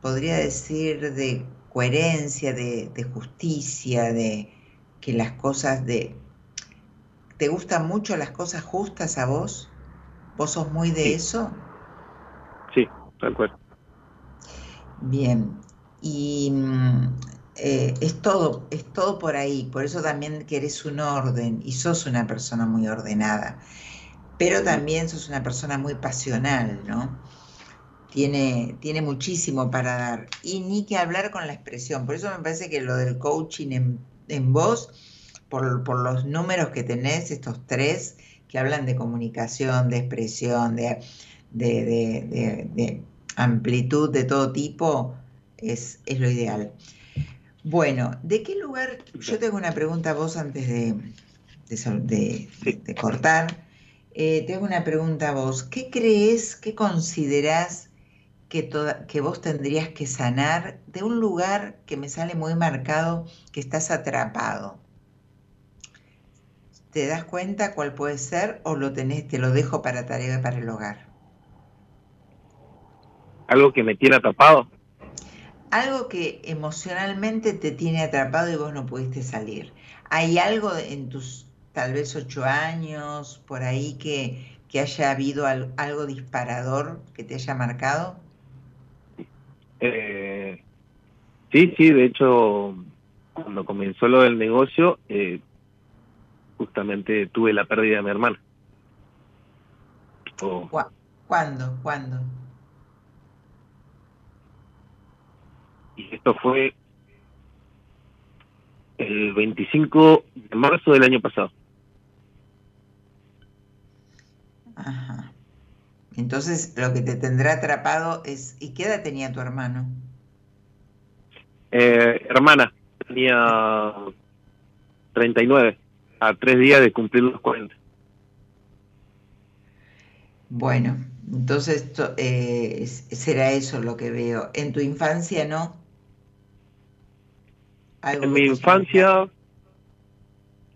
podría decir de coherencia, de, justicia, de que las cosas de... ¿Te gustan mucho las cosas justas a vos? ¿Vos sos muy de eso? Sí, tal cual. Bien, y mm, eh, es todo, es todo por ahí, por eso también querés un orden y sos una persona muy ordenada, pero también sos una persona muy pasional, ¿no? tiene, tiene muchísimo para dar. Y ni que hablar con la expresión. Por eso me parece que lo del coaching en, en voz, por, por, los números que tenés, estos tres, que hablan de comunicación, de expresión, de, de, de, amplitud de todo tipo, es, es, lo ideal. Bueno, ¿de qué lugar? Yo tengo una pregunta a vos antes de, de cortar. Eh, tengo una pregunta a vos. ¿Qué crees, qué considerás que, que vos tendrías que sanar de un lugar que me sale muy marcado, que estás atrapado. ¿Te das cuenta cuál puede ser o lo tenés, te lo dejo para tarea para el hogar? Algo que me tiene atrapado. Algo que emocionalmente te tiene atrapado y vos no pudiste salir. ¿Hay algo en tus tal vez ocho años por ahí que, que haya habido algo disparador que te haya marcado? Eh, sí, sí, de hecho, cuando comenzó lo del negocio, eh, justamente tuve la pérdida de mi hermana. ¿Cuándo? ¿Cuándo? Y esto fue el 25 de marzo del año pasado. Ajá. Entonces, lo que te tendrá atrapado es... ¿Y qué edad tenía tu hermano? Eh, hermana, tenía 39, a tres días de cumplir los 40. Bueno, entonces eh, será eso lo que veo. ¿En tu infancia no? En mi infancia,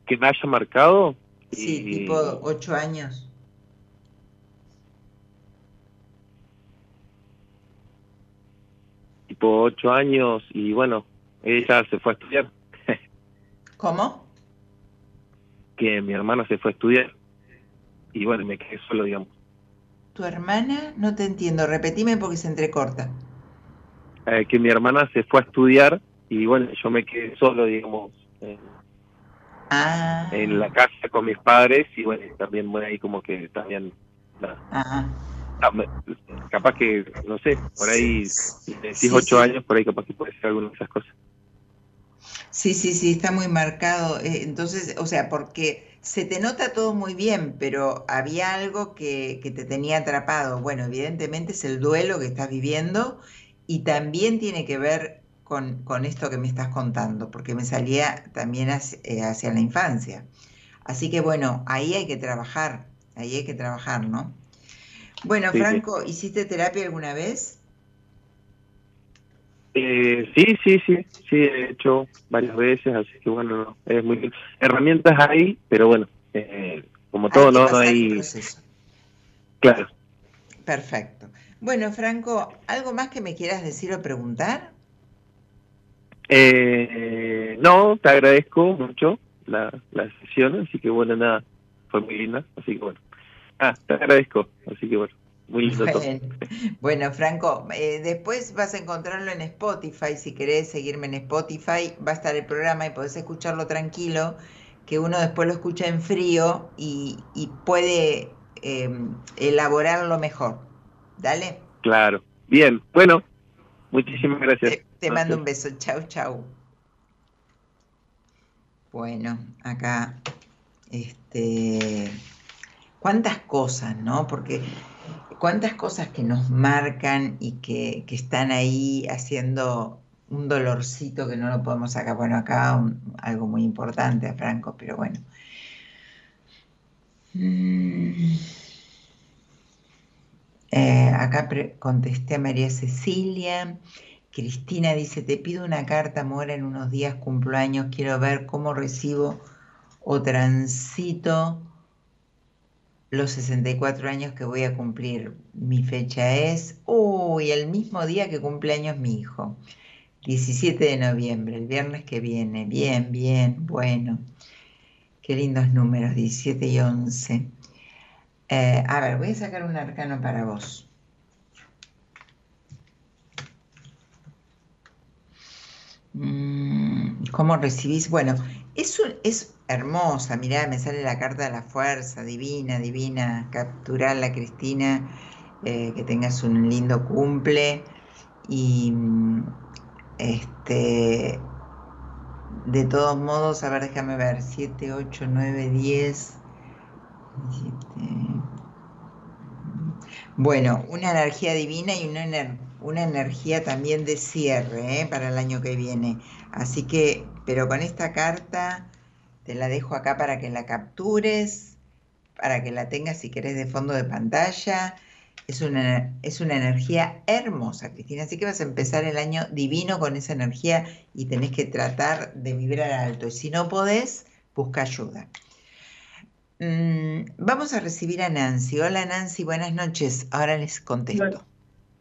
que me haya marcado. Sí, tipo ocho años. tipo ocho años y bueno, ella se fue a estudiar. [LAUGHS] ¿Cómo? Que mi hermana se fue a estudiar y bueno, me quedé solo, digamos. ¿Tu hermana? No te entiendo, repetime porque se entrecorta. Eh, que mi hermana se fue a estudiar y bueno, yo me quedé solo, digamos, en, ah. en la casa con mis padres y bueno, también voy ahí como que también... Ah, capaz que, no sé, por ahí, decís ocho años, por ahí capaz que puede ser alguna de esas cosas. Sí, sí, sí, está muy marcado. Eh, entonces, o sea, porque se te nota todo muy bien, pero había algo que, que, te tenía atrapado. Bueno, evidentemente es el duelo que estás viviendo y también tiene que ver con, con esto que me estás contando, porque me salía también hacia, eh, hacia la infancia. Así que bueno, ahí hay que trabajar, ahí hay que trabajar, ¿no? Bueno, Franco, ¿hiciste terapia alguna vez? Eh, sí, sí, sí, sí, he hecho varias veces, así que bueno, es muy herramientas hay, pero bueno, eh, como todo, no, no hay. Claro. Perfecto. Bueno, Franco, ¿algo más que me quieras decir o preguntar? Eh, no, te agradezco mucho la, la sesión, así que bueno, nada, fue muy linda, así que bueno. Ah, te agradezco, así que bueno. Muy lindo todo. Bueno, bueno, Franco, eh, después vas a encontrarlo en Spotify. Si querés seguirme en Spotify, va a estar el programa y podés escucharlo tranquilo, que uno después lo escucha en frío y, y puede eh, elaborarlo mejor. Dale. Claro. Bien, bueno, muchísimas gracias. Te, te mando un beso. Chau, chau. Bueno, acá, este, cuántas cosas, ¿no? Porque cuántas cosas que nos marcan y que, que están ahí haciendo un dolorcito que no lo podemos sacar. Bueno, acá un- algo muy importante a Franco, pero bueno. Mm. Eh, acá contesté a María Cecilia. Cristina dice, te pido una carta, Mora, en unos días cumplo años, quiero ver cómo recibo o transito los 64 años que voy a cumplir. Mi fecha es, uy, el mismo día que cumple años mi hijo, 17 de noviembre, el viernes que viene. Bien, bien, bueno. Qué lindos números, 17 y 11. Eh, a ver, voy a sacar un arcano para vos. Mm, ¿Cómo recibís? Bueno, es, es hermosa, mirá, me sale la carta de la fuerza, divina, divina, capturarla, Cristina, eh, que tengas un lindo cumple y mm, este, de todos modos, a ver, déjame ver, 7, 8, 9, 10, 17. Bueno, una energía divina y una, una energía también de cierre ¿eh? para el año que viene. Así que, pero con esta carta te la dejo acá para que la captures, para que la tengas si querés de fondo de pantalla. Es una, es una energía hermosa, Cristina. Así que vas a empezar el año divino con esa energía y tenés que tratar de vibrar alto. Y si no podés, busca ayuda. Mm, vamos a recibir a Nancy. Hola Nancy, buenas noches. Ahora les contesto.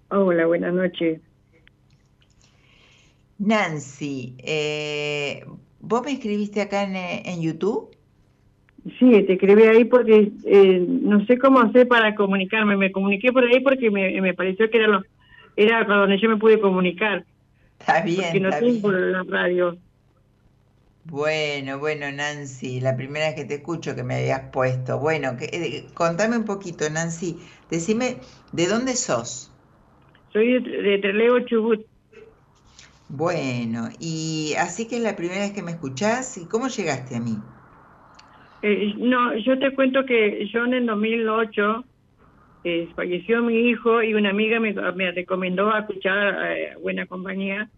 Hola, buenas noches. Nancy, eh, ¿vos me escribiste acá en, eh, en YouTube? Sí, te escribí ahí porque eh, no sé cómo hacer para comunicarme. Me comuniqué por ahí porque me, me pareció que era lo era para donde yo me pude comunicar. Está bien, Porque no está tengo bien. por la radio. Bueno, bueno, Nancy, la primera vez que te escucho que me habías puesto. Bueno, que, eh, contame un poquito, Nancy. Decime, ¿de dónde sos? Soy de, de Trelew, Chubut. Bueno, y así que es la primera vez que me escuchás. ¿Y cómo llegaste a mí? Eh, no, yo te cuento que yo en el 2008 eh, falleció mi hijo y una amiga me, me recomendó a escuchar eh, Buena Compañía,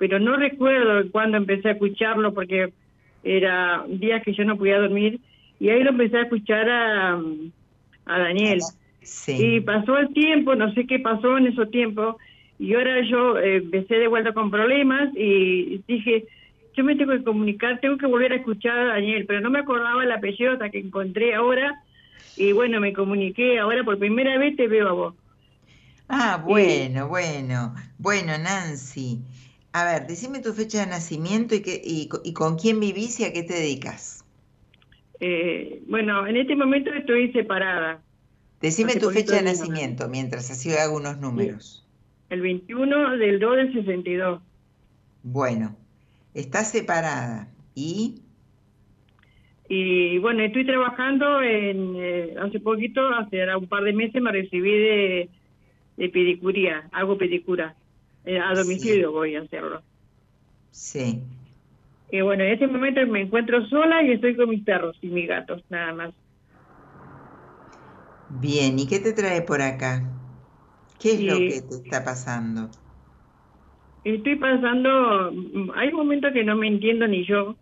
pero no recuerdo cuándo empecé a escucharlo porque era días que yo no podía dormir y ahí lo empecé a escuchar a, a Daniel. Sí. Y pasó el tiempo, no sé qué pasó en esos tiempos, y ahora yo eh, empecé de vuelta con problemas y dije, yo me tengo que comunicar, tengo que volver a escuchar a Daniel, pero no me acordaba el apellido hasta que encontré ahora, y bueno, me comuniqué, ahora por primera vez te veo a vos. Ah, bueno, bueno. Bueno, Nancy. A ver, decime tu fecha de nacimiento y, qué, y, co- y con quién vivís y a qué te dedicas. Eh, bueno, en este momento estoy separada. Decime Hace tu fecha de nacimiento, mientras así hago unos números. El 21 del 2 del 62. Bueno, estás separada. ¿Y? Y bueno, estoy trabajando en, eh, hace poquito, hace un par de meses me recibí de, de pedicuría, hago pedicura. Eh, a domicilio voy a hacerlo. Sí. Y bueno, en este momento me encuentro sola y estoy con mis perros y mis gatos, nada más. Bien, ¿y qué te trae por acá? ¿Qué es lo que te está pasando? Estoy pasando, hay momentos que no me entiendo ni yo.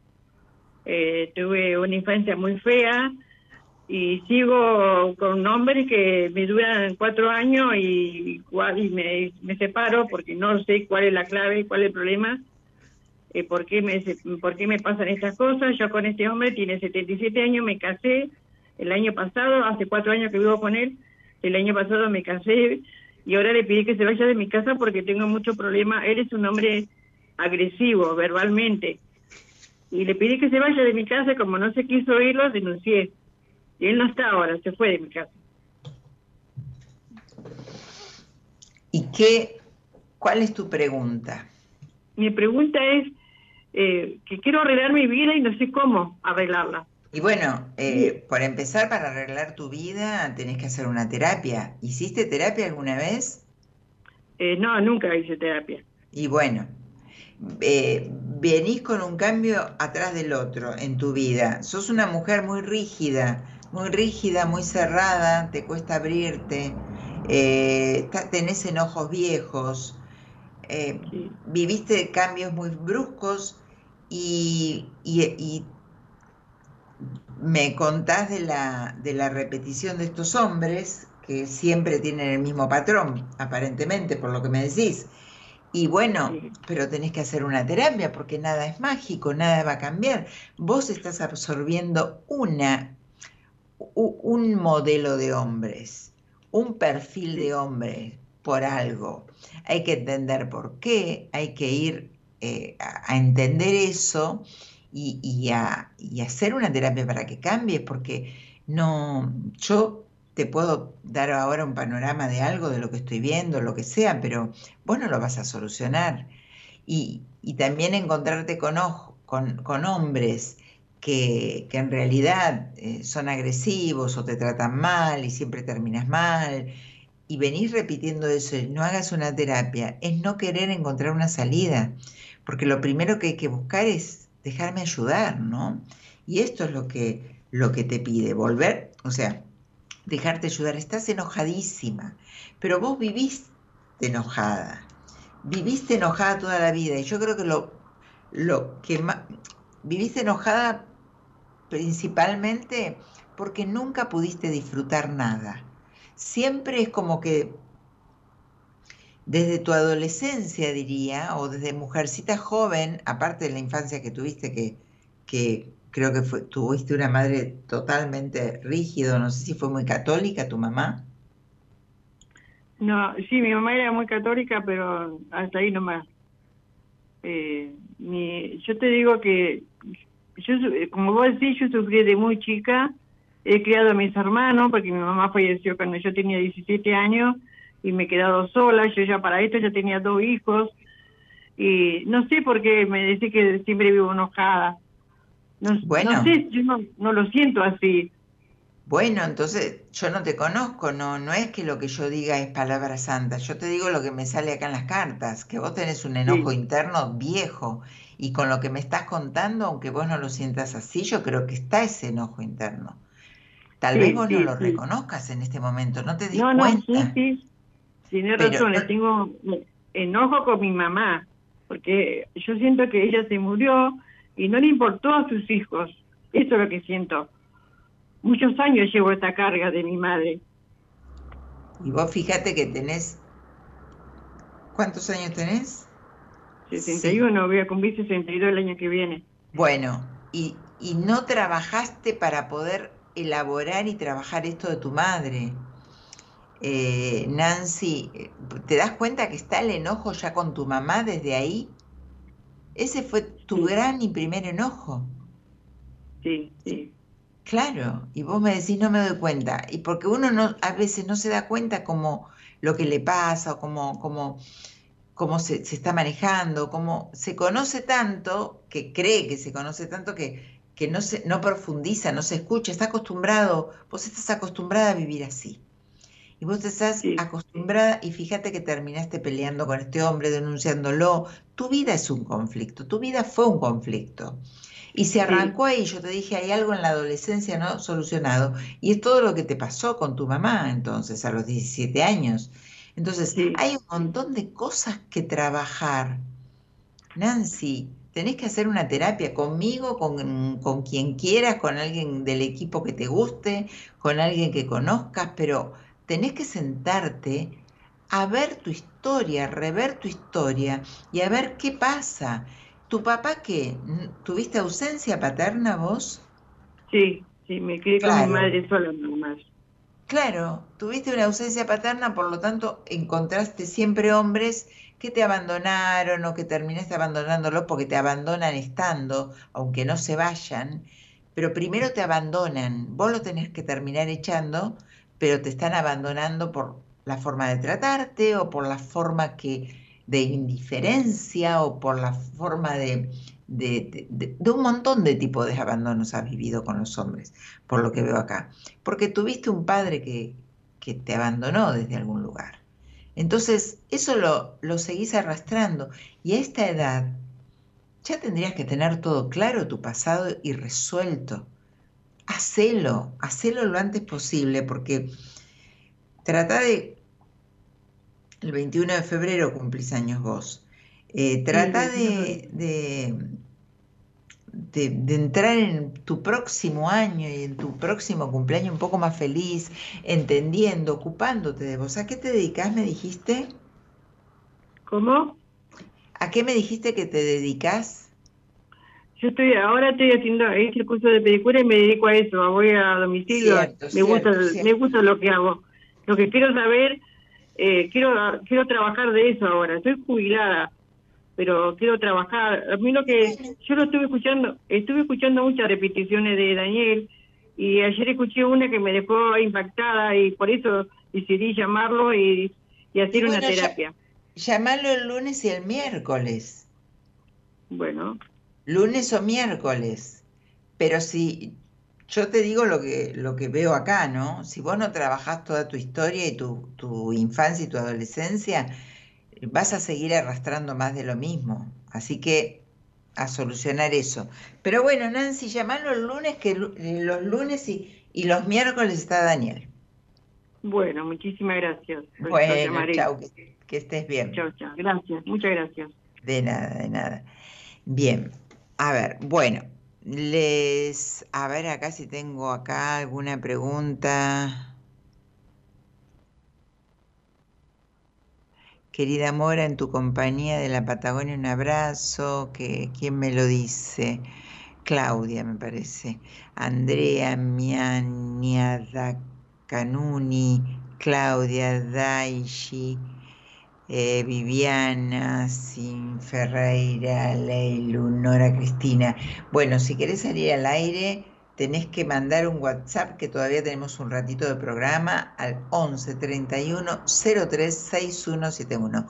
Eh, tuve una infancia muy fea y sigo con hombres que me duran cuatro años y, y me, separo porque no sé cuál es la clave, cuál es el problema, eh, por, qué me, por qué me pasan estas cosas. Yo con este hombre tiene 77 años, me casé el año pasado, hace cuatro años que vivo con él, el año pasado me casé y ahora le pedí que se vaya de mi casa porque tengo mucho problema. Él es un hombre agresivo verbalmente y le pedí que se vaya de mi casa, como no se quiso oírlo, denuncié. Y él no está ahora, se fue de mi casa. ¿Y qué, cuál es tu pregunta? Mi pregunta es eh, que quiero arreglar mi vida y no sé cómo arreglarla. Y bueno, eh, por empezar, para arreglar tu vida tenés que hacer una terapia. ¿Hiciste terapia alguna vez? Eh, no, nunca hice terapia. Y bueno, eh, venís con un cambio atrás del otro en tu vida. Sos una mujer muy rígida, muy rígida, muy cerrada, te cuesta abrirte, eh, tenés enojos viejos, eh, viviste cambios muy bruscos y, y, me contás de la, de la repetición de estos hombres que siempre tienen el mismo patrón, aparentemente, por lo que me decís. Y bueno, pero tenés que hacer una terapia porque nada es mágico, nada va a cambiar. Vos estás absorbiendo una, un modelo de hombres, un perfil de hombre por algo. Hay que entender por qué, hay que ir eh, a, entender eso y, y, a, y hacer una terapia para que cambie, porque no, yo te puedo dar ahora un panorama de algo, de lo que estoy viendo, lo que sea, pero vos no lo vas a solucionar. Y, también encontrarte con, con, hombres que, en realidad eh, son agresivos o te tratan mal y siempre terminas mal, y venís repitiendo eso, no hagas una terapia, es no querer encontrar una salida, porque lo primero que hay que buscar es dejarme ayudar, ¿no? Y esto es lo que, lo que te pide, volver, o sea, dejarte ayudar. Estás enojadísima, pero vos viviste enojada. Viviste enojada toda la vida y yo creo que lo, lo que más... Viviste enojada principalmente porque nunca pudiste disfrutar nada. Siempre es como que desde tu adolescencia, diría, o desde mujercita joven, aparte de la infancia que tuviste, que, que creo que tuviste una madre totalmente rígida, no sé si fue muy católica tu mamá. No, sí, mi mamá era muy católica, pero hasta ahí nomás. Eh, yo te digo que, yo, como vos decís, yo sufrí de muy chica, he criado a mis hermanos, porque mi mamá falleció cuando yo tenía 17 años y me he quedado sola, yo ya para esto ya tenía dos hijos, y no sé por qué me decís que siempre vivo enojada no, bueno. sé, yo no, lo siento así. Bueno, entonces yo no te conozco, no, no es que lo que yo diga es palabra santa, yo te digo lo que me sale acá en las cartas, que vos tenés un enojo interno viejo y con lo que me estás contando, aunque vos no lo sientas así, yo creo que está ese enojo interno. Tal vez vos no lo reconozcas en este momento, no te dis no, cuenta. No, sí, sí, tienes razón, tengo enojo con mi mamá, porque yo siento que ella se murió y no le importó a sus hijos. Eso es lo que siento. Muchos años llevo esta carga de mi madre. Y vos fíjate que tenés... ¿Cuántos años tenés? 61, voy a cumplir 62 el año que viene. Bueno, y, y no trabajaste para poder elaborar y trabajar esto de tu madre. Eh, Nancy, ¿te das cuenta que está el enojo ya con tu mamá desde ahí? Ese fue tu gran y primer enojo. Sí, sí. Claro, y vos me decís, no me doy cuenta. Y porque uno no, a veces no se da cuenta como lo que le pasa o como, como, cómo se, se, está manejando, cómo se conoce tanto, que cree que se conoce tanto que, que no, se, no profundiza, no se escucha, está acostumbrado, vos estás acostumbrada a vivir así. Y vos estás acostumbrada y fíjate que terminaste peleando con este hombre, denunciándolo. Tu vida es un conflicto, tu vida fue un conflicto. Y se arrancó ahí, yo te dije, hay algo en la adolescencia no solucionado. Y es todo lo que te pasó con tu mamá entonces, a los 17 años. Entonces, hay un montón de cosas que trabajar. Nancy, tenés que hacer una terapia conmigo, con, con quien quieras, con alguien del equipo que te guste, con alguien que conozcas, pero tenés que sentarte a ver tu historia, rever tu historia y a ver qué pasa. ¿Tu papá qué? ¿Tuviste ausencia paterna vos? Sí, sí, me quedé con mi madre sola nomás. Claro, tuviste una ausencia paterna, por lo tanto encontraste siempre hombres que te abandonaron o que terminaste abandonándolo porque te abandonan estando, aunque no se vayan, pero primero te abandonan, vos lo tenés que terminar echando pero te están abandonando por la forma de tratarte o por la forma que de indiferencia o por la forma de, de, de, un montón de tipos de abandonos has vivido con los hombres, por lo que veo acá. Porque tuviste un padre que, que te abandonó desde algún lugar. Entonces, eso lo, lo seguís arrastrando. Y a esta edad ya tendrías que tener todo claro, tu pasado y resuelto. Hacelo, hacelo lo antes posible, porque trata de... El 21 de febrero cumplís años vos. Eh, trata de, de, entrar en tu próximo año y en tu próximo cumpleaños un poco más feliz, entendiendo, ocupándote de vos. ¿A qué te dedicas, me dijiste? ¿Cómo? ¿A qué me dijiste que te dedicas? Yo estoy, ahora estoy haciendo el curso de pedicura y me dedico a eso, voy a domicilio, me gusta, me gusta lo que hago. Lo que quiero saber, eh, quiero, quiero trabajar de eso ahora. Estoy jubilada, pero quiero trabajar. A mí lo que yo lo estuve escuchando, estuve escuchando muchas repeticiones de Daniel y ayer escuché una que me dejó impactada y por eso decidí llamarlo y, hacer una terapia. Llamarlo el lunes y el miércoles. Bueno. Lunes o miércoles. Pero si yo te digo lo que, lo que veo acá, ¿no? Si vos no trabajás toda tu historia y tu, tu infancia y tu adolescencia, vas a seguir arrastrando más de lo mismo. Así que a solucionar eso. Pero bueno, Nancy, llamalo el lunes, que los lunes y, los miércoles está Daniel. Bueno, muchísimas gracias. Bueno, chao, que, estés bien. Chao, chao. Gracias, muchas gracias. De nada, de nada. Bien, a ver, bueno, les, a ver acá si tengo acá alguna pregunta. Querida Mora, en tu compañía de la Patagonia, un abrazo. Que, ¿Quién me lo dice? Claudia, me parece. Andrea Mianiada Canuni, Claudia Daishi, eh, Viviana Sin Ferreira, Leilu, Nora Cristina. Bueno, si querés salir al aire, tenés que mandar un WhatsApp que todavía tenemos un ratito de programa al 11 31 03 6171.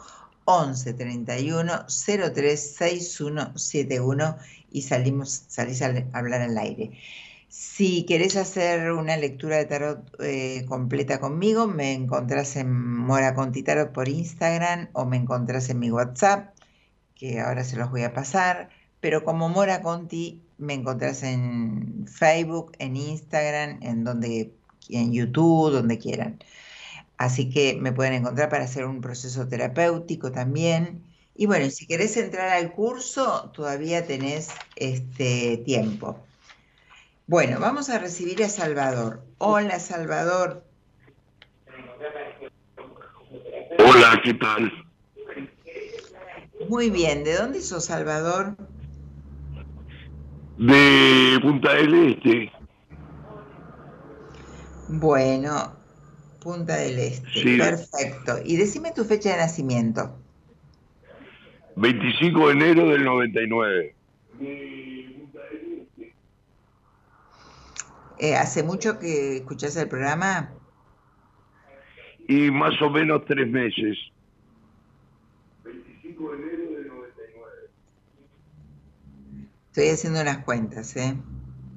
11 31 03 6171 y salimos, salís a hablar al aire. Si querés hacer una lectura de tarot eh, completa conmigo, me encontrás en Mora Conti Tarot por Instagram o me encontrás en mi WhatsApp, que ahora se los voy a pasar. Pero como Mora Conti me encontrás en Facebook, en Instagram, en donde en YouTube, donde quieran. Así que me pueden encontrar para hacer un proceso terapéutico también. Y bueno, si querés entrar al curso, todavía tenés este tiempo. Bueno, vamos a recibir a Salvador. Hola, Salvador. Hola, ¿qué tal? Muy bien, ¿de dónde sos, Salvador? De Punta del Este. Bueno, Punta del Este. Perfecto. Y decime tu fecha de nacimiento. 25 de enero del 99. Eh, ¿Hace mucho que escuchás el programa? Y más o menos tres meses. Estoy haciendo unas cuentas, ¿eh?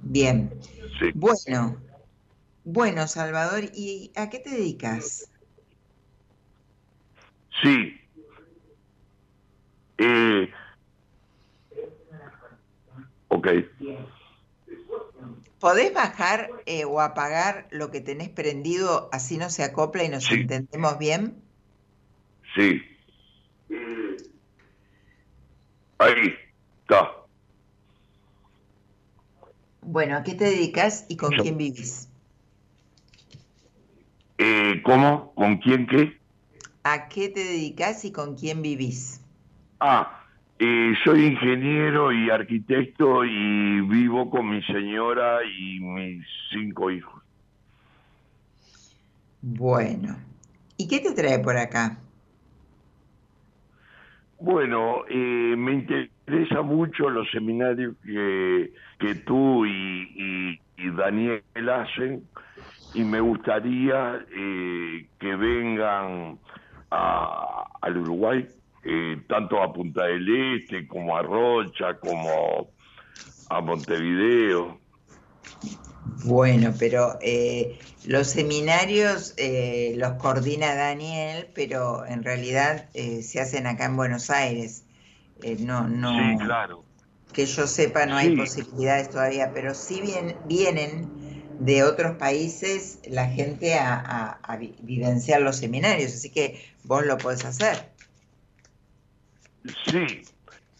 Bien. Bueno, bueno, Salvador, ¿y a qué te dedicas? Sí. Eh, ok. ¿Podés bajar eh, o apagar lo que tenés prendido así no se acopla y nos entendemos bien? Sí. Ahí, está. Bueno, ¿a qué te dedicas y con quién vivís? Eh, ¿Cómo? ¿Con quién qué? ¿A qué te dedicas y con quién vivís? Ah, eh, soy ingeniero y arquitecto y vivo con mi señora y mis cinco hijos. Bueno, ¿y qué te trae por acá? Bueno, eh, me interesa mucho los seminarios que, que tú y, Daniel hacen y me gustaría eh, que vengan a, al Uruguay, eh, tanto a Punta del Este como a Rocha, como a Montevideo. Bueno, pero eh, los seminarios eh, los coordina Daniel, pero en realidad eh, se hacen acá en Buenos Aires. Eh, no, no. Sí, claro. Que yo sepa, no hay posibilidades todavía, pero sí bien, vienen de otros países la gente a, a- a vi- vivenciar los seminarios, así que vos lo podés hacer. Sí,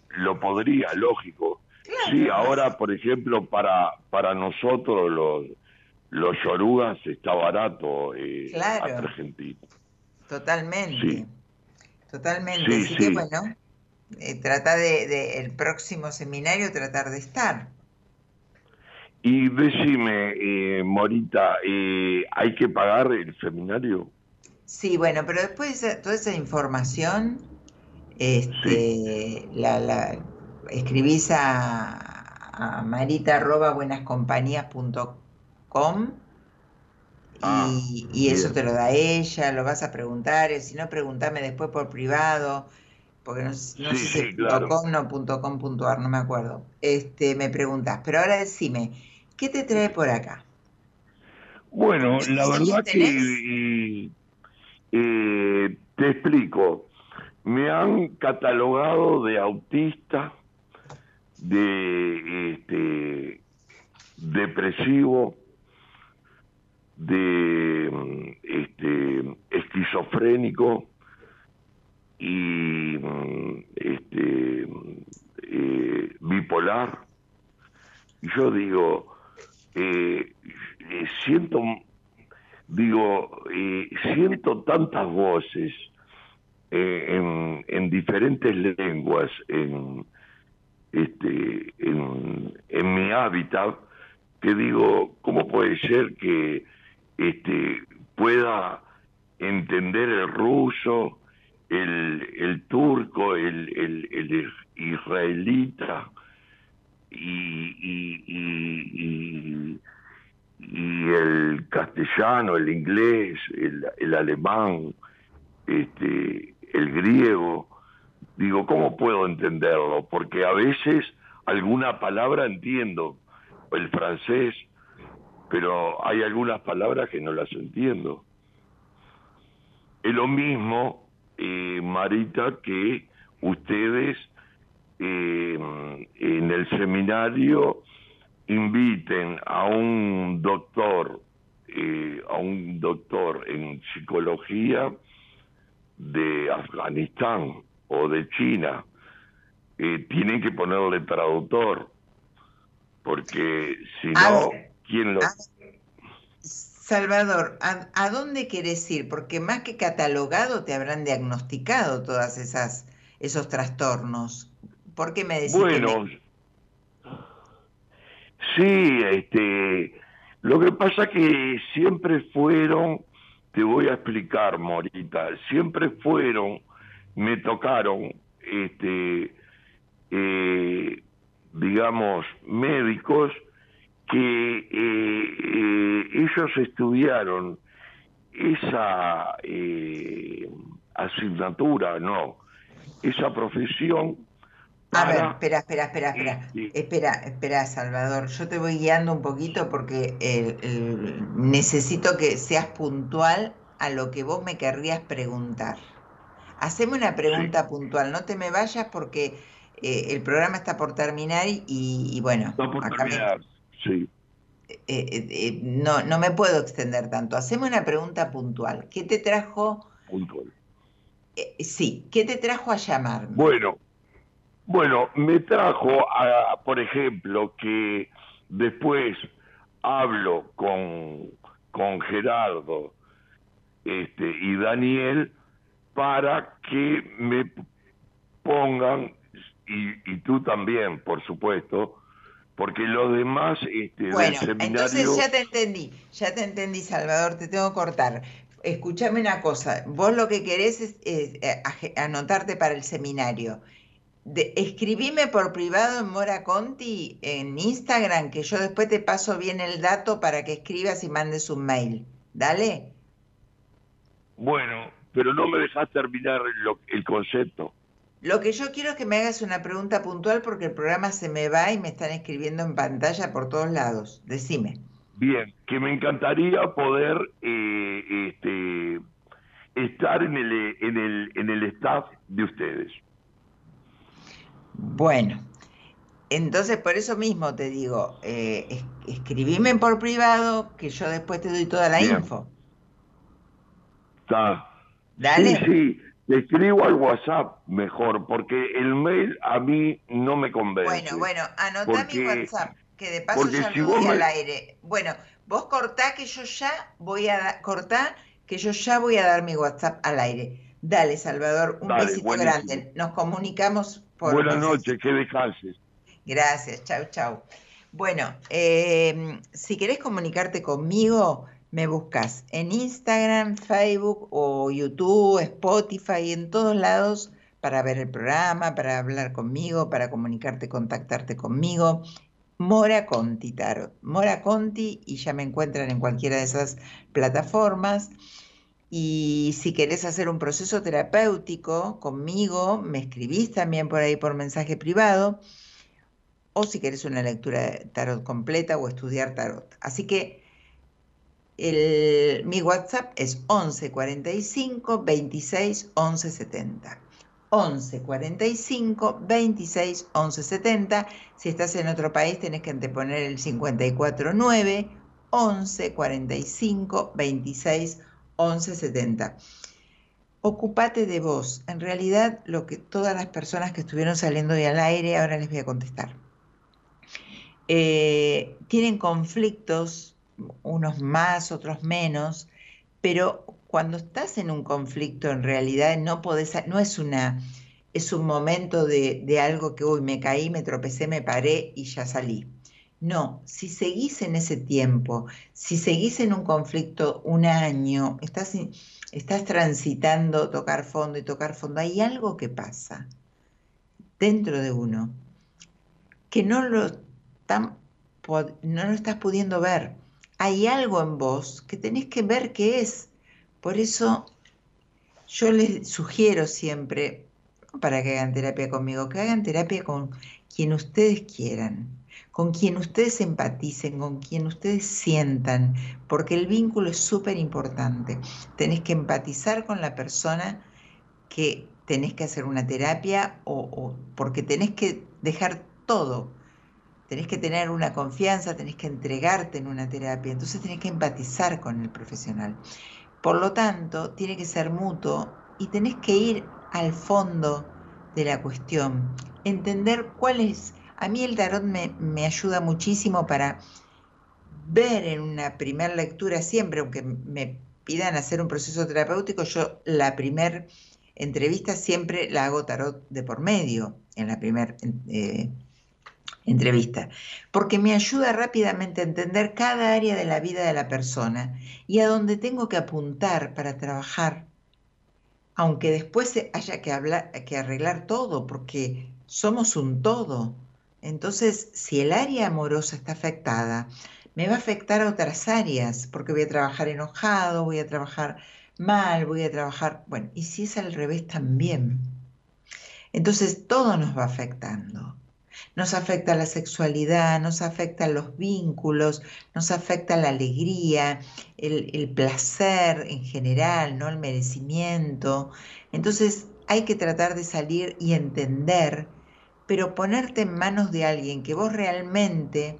lo podría, lógico. Sí, ahora, por ejemplo, para para nosotros los los yorugas está barato eh, Claro. Argentina. Totalmente. Sí. Totalmente. Sí, así que sí. bueno, eh, trata de, de el próximo seminario tratar de estar. Y decime, eh, Morita, eh, ¿hay que pagar el seminario? Sí, bueno, pero después toda esa información, este, la, la escribís a, a marita arroba buenascompañías.com y, y eso te lo da ella, lo vas a preguntar, si no, preguntame después por privado, porque no, s- no Sí, sé si sí, claro. .com no punto .com punto ar, no me acuerdo. Este, me preguntás, pero ahora decime, ¿qué te trae por acá? Bueno, ¿Cuántos la verdad que eh, eh, te explico. Me han catalogado de autista, de este, depresivo, de este, esquizofrénico y este, eh, bipolar. Yo digo, eh, siento, digo, eh, siento tantas voces eh, en, en diferentes lenguas en, este, en, en mi hábitat, que digo, ¿cómo puede ser que este, pueda entender el ruso, el, turco, el, el, el israelita y, el castellano, el inglés, el, el alemán, este, el griego. Digo, ¿cómo puedo entenderlo? Porque a veces alguna palabra entiendo, el francés, pero hay algunas palabras que no las entiendo. Es lo mismo, eh, Marita, que ustedes eh, en el seminario inviten a un doctor, eh, a un doctor en psicología de Afganistán o de China, eh, tienen que ponerle traductor, porque si no, ver, ¿quién lo...? Salvador, ¿a, a dónde querés ir? Porque más que catalogado te habrán diagnosticado todas esas esos trastornos. ¿Por qué me decís que Bueno, me- sí, este, lo que pasa que siempre fueron, te voy a explicar, Morita, siempre fueron, me tocaron, este, eh, digamos, médicos que eh, eh, ellos estudiaron esa eh, asignatura, no, esa profesión A ver, espera, espera, espera, espera. Sí. Espera, espera, Salvador. Yo te voy guiando un poquito porque necesito que seas puntual a lo que vos me querrías preguntar. Haceme una pregunta puntual, no te me vayas porque eh, el programa está por terminar y, y bueno, por acá me- terminar, sí. eh, eh, eh, no, no me puedo extender tanto. Haceme una pregunta puntual. ¿Qué te trajo? puntual. eh, sí, ¿qué te trajo a llamarme? Bueno, bueno, me trajo, a, por ejemplo, que después hablo con, con Gerardo este, y Daniel para que me pongan, y, y tú también, por supuesto, porque los demás este, del Bueno, seminario... entonces ya te entendí, ya te entendí, Salvador, te tengo que cortar. Escúchame una cosa, vos lo que querés es, es, eh, anotarte para el seminario. de, escribime por privado en Mora Conti en Instagram, que yo después te paso bien el dato para que escribas y mandes un mail. Dale. Bueno, pero no me dejas terminar lo- el concepto. Lo que yo quiero es que me hagas una pregunta puntual porque el programa se me va y me están escribiendo en pantalla por todos lados. Decime. Bien, que me encantaría poder eh, este, estar en el, en, el, en el staff de ustedes. Bueno, entonces por eso mismo te digo, eh, es- escribime por privado que yo después te doy toda la Bien. info. Está. Dale. Sí, sí, te escribo al WhatsApp mejor, porque el mail a mí no me convence. Bueno, bueno, anotá Porque- mi WhatsApp, que de paso ya si lo vos doy me- al aire. Bueno, vos cortá que yo ya voy a cortá que yo ya voy a dar mi WhatsApp al aire. Dale, Salvador, un Dale, besito buenísimo. grande. Nos comunicamos por Buenas noches, que descanses. Gracias, chau, chau. Bueno, eh, si querés comunicarte conmigo, me buscas en Instagram, Facebook o YouTube, Spotify, en todos lados para ver el programa, para hablar conmigo, para comunicarte, contactarte conmigo. Mora Conti Tarot. Mora Conti y ya me encuentran en cualquiera de esas plataformas. Y si querés hacer un proceso terapéutico conmigo, me escribís también por ahí por mensaje privado o si querés una lectura de tarot completa o estudiar tarot. Así que el- mi WhatsApp es 11 45 26 11 70. 11 45 26 11 70. Si estás en otro país tenés que anteponer el 549 11 45 26 11 70. Ocupate de vos. En realidad, lo que todas las personas que estuvieron saliendo hoy al aire, ahora les voy a contestar. Eh, tienen conflictos, unos más, otros menos, pero cuando estás en un conflicto, en realidad no podés, no es una, es un momento de, de algo que hoy me caí, me tropecé, me paré y ya salí. No, si seguís en ese tiempo, si seguís en un conflicto un año, estás, estás transitando tocar fondo y tocar fondo, hay algo que pasa dentro de uno que no lo, tan no lo estás pudiendo ver. Hay algo en vos que tenés que ver qué es. Por eso yo les sugiero siempre, para que hagan terapia conmigo, que hagan terapia con quien ustedes quieran, con quien ustedes empaticen, con quien ustedes sientan, porque el vínculo es súper importante. Tenés que empatizar con la persona que tenés que hacer una terapia o porque tenés que dejar todo. Tenés que tener una confianza, tenés que entregarte en una terapia, entonces tenés que empatizar con el profesional. Por lo tanto, tiene que ser mutuo y tenés que ir al fondo de la cuestión, entender cuál es... A mí el tarot me, ayuda muchísimo para ver en una primera lectura siempre, aunque me pidan hacer un proceso terapéutico, yo la primera entrevista siempre la hago tarot de por medio, en la primera entrevista, porque me ayuda rápidamente a entender cada área de la vida de la persona y a dónde tengo que apuntar para trabajar, aunque después haya que, hablar, que arreglar todo, porque somos un todo. Entonces, si el área amorosa está afectada, me va a afectar a otras áreas, porque voy a trabajar enojado, voy a trabajar mal, voy a trabajar, bueno, y si es al revés también. Entonces, todo nos va afectando. Nos afecta la sexualidad, nos afecta los vínculos, nos afecta la alegría, el, el placer en general, ¿no? El merecimiento. Entonces, hay que tratar de salir y entender, pero ponerte en manos de alguien que vos realmente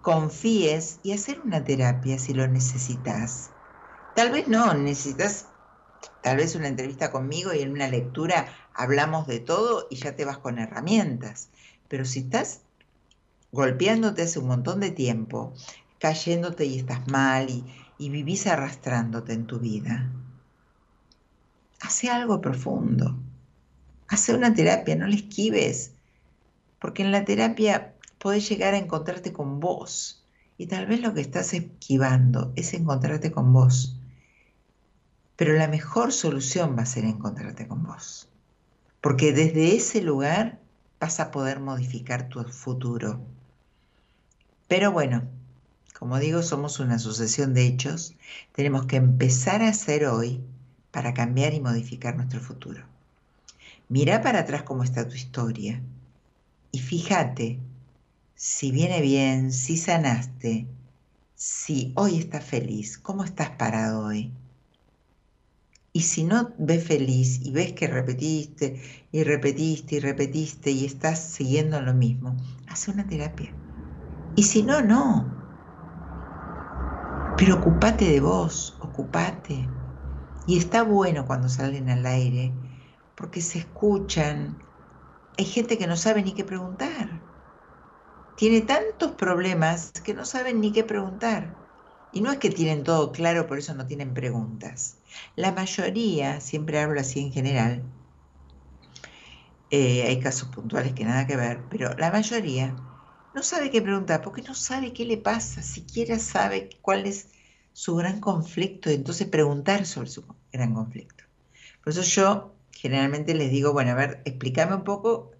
confíes y hacer una terapia si lo necesitas. Tal vez no, necesitas tal vez una entrevista conmigo y en una lectura hablamos de todo y ya te vas con herramientas. Pero si estás golpeándote hace un montón de tiempo, cayéndote y estás mal y, y vivís arrastrándote en tu vida, hace algo profundo. Hace una terapia, no le esquives. Porque en la terapia podés llegar a encontrarte con vos. Y tal vez lo que estás esquivando es encontrarte con vos. Pero la mejor solución va a ser encontrarte con vos. porque desde ese lugar vas a poder modificar tu futuro. Pero bueno, como digo, somos una sucesión de hechos, tenemos que empezar a hacer hoy para cambiar y modificar nuestro futuro. Mira para atrás cómo está tu historia y fíjate si viene bien, si sanaste, si hoy estás feliz, cómo estás parado hoy. Y si no ves feliz y ves que repetiste y repetiste y repetiste y estás siguiendo lo mismo, hace una terapia. Y si no, no. Pero ocupate de vos, ocupate. Y está bueno cuando salen al aire, porque se escuchan. Hay gente que no sabe ni qué preguntar. Tiene tantos problemas que no saben ni qué preguntar. Y no es que tienen todo claro, por eso no tienen preguntas. La mayoría, siempre hablo así en general, eh, hay casos puntuales que nada que ver, pero la mayoría no sabe qué preguntar porque no sabe qué le pasa, siquiera sabe cuál es su gran conflicto y entonces preguntar sobre su gran conflicto. Por eso yo generalmente les digo, bueno, a ver, explícame un poco,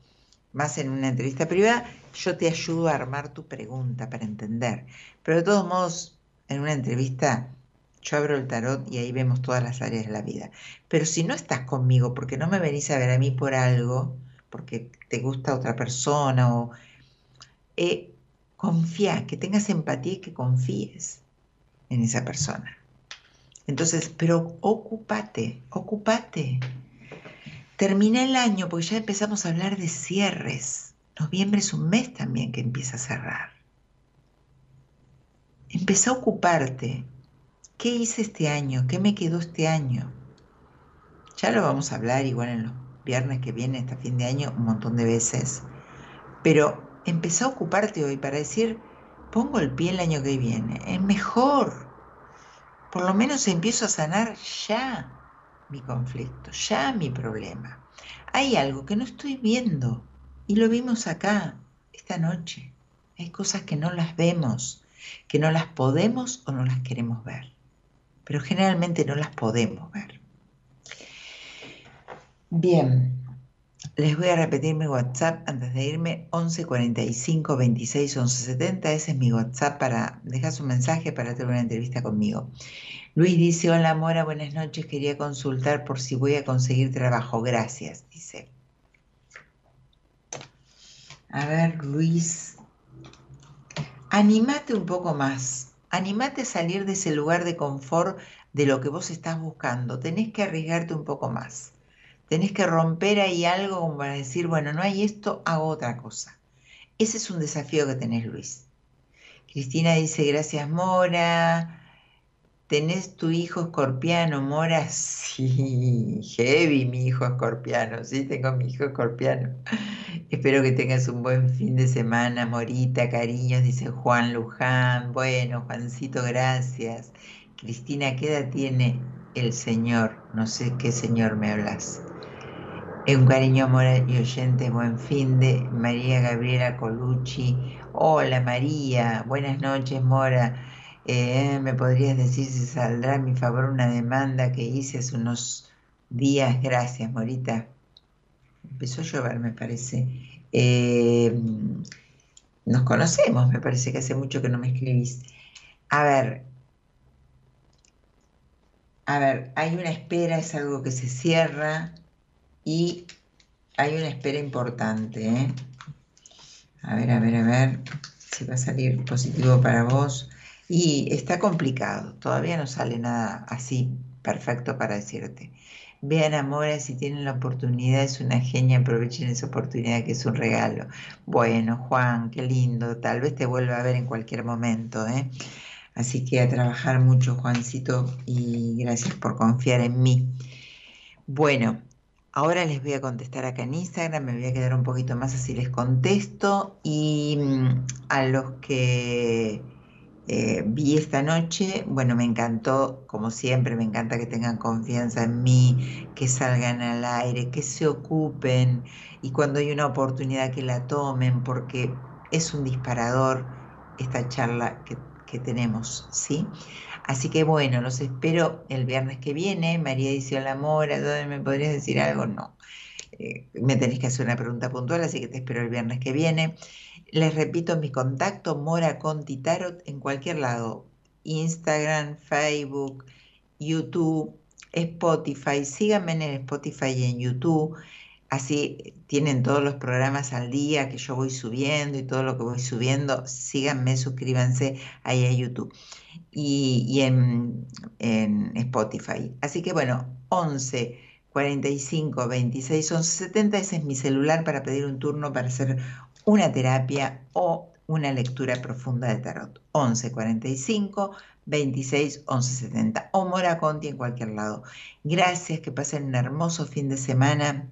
más en una entrevista privada, yo te ayudo a armar tu pregunta para entender. Pero de todos modos, en una entrevista yo abro el tarot y ahí vemos todas las áreas de la vida. Pero si no estás conmigo porque no me venís a ver a mí por algo, porque te gusta otra persona o... Eh, confía, que tengas empatía y que confíes en esa persona. Entonces, pero ocúpate, ocúpate. Termina el año porque ya empezamos a hablar de cierres. Noviembre es un mes también que empieza a cerrar. Empezá a ocuparte. ¿Qué hice este año? ¿Qué me quedó este año? Ya lo vamos a hablar igual en los viernes que viene, hasta fin de año, un montón de veces. Pero empezá a ocuparte hoy para decir, pongo el pie el año que viene. Es mejor. Por lo menos empiezo a sanar ya mi conflicto, ya mi problema. Hay algo que no estoy viendo y lo vimos acá, esta noche. Hay cosas que no las vemos que no las podemos o no las queremos ver, pero generalmente no las podemos ver. Bien, les voy a repetir mi WhatsApp antes de irme, 11 45 26 11 70, ese es mi WhatsApp para dejar su mensaje para tener una entrevista conmigo. Luis dice, hola Mora, buenas noches, quería consultar por si voy a conseguir trabajo, gracias, dice. A ver, Luis, Animate un poco más, animate a salir de ese lugar de confort de lo que vos estás buscando, tenés que arriesgarte un poco más, tenés que romper ahí algo como para decir, bueno, no hay esto, hago otra cosa. Ese es un desafío que tenés, Luis. Cristina dice, gracias Mora, ¿Tenés tu hijo escorpiano, Mora? [LAUGHS] Sí, heavy mi hijo escorpiano, sí, tengo mi hijo escorpiano. Espero que tengas un buen fin de semana, Morita, cariños, dice Juan Luján. Bueno, Juancito, gracias. Cristina, ¿qué edad tiene el señor? No sé qué señor me hablas. Un cariño, Mora y oyente, buen fin de María Gabriela Colucci. Hola María, buenas noches, Mora. Eh, ¿Me podrías decir si saldrá a mi favor una demanda que hice hace unos días? Gracias, Morita. Empezó a llover, me parece. Eh, nos conocemos, me parece que hace mucho que no me escribís. A ver, a ver, hay una espera, es algo que se cierra y hay una espera importante. ¿eh? A ver, a ver, a ver si va a salir positivo para vos. Y está complicado, todavía no sale nada así perfecto para decirte. Vean, amores, si tienen la oportunidad, es una genia, aprovechen esa oportunidad que es un regalo. Bueno, Juan, qué lindo, tal vez te vuelva a ver en cualquier momento, ¿eh? Así que a trabajar mucho, Juancito, y gracias por confiar en mí. Bueno, ahora les voy a contestar acá en Instagram, me voy a quedar un poquito más así les contesto. Y mm, a los que eh, vi esta noche, bueno, me encantó, como siempre, me encanta que tengan confianza en mí, que salgan al aire, que se ocupen y cuando hay una oportunidad que la tomen, porque es un disparador esta charla que, tenemos, ¿sí? Así que bueno, los espero el viernes que viene. María dice, hola ¿dónde me podrías decir algo? No. eh, me tenés que hacer una pregunta puntual, así que te espero el viernes que viene. Les repito mi contacto, Mora Conti Tarot, en cualquier lado. Instagram, Facebook, YouTube, Spotify. Síganme en Spotify y en YouTube. Así tienen todos los programas al día que yo voy subiendo y todo lo que voy subiendo. Síganme, suscríbanse ahí a YouTube y, en, Spotify. Así que bueno, 11 45 26 11 70, ese es mi celular para pedir un turno para hacer una terapia o una lectura profunda de tarot. 11 45 26 11 70 o Mora Conti en cualquier lado. Gracias, que pasen un hermoso fin de semana.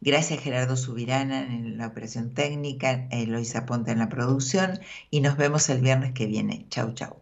Gracias Gerardo Subirana en la operación técnica, Eloisa Ponte en la producción y nos vemos el viernes que viene. Chau, chau.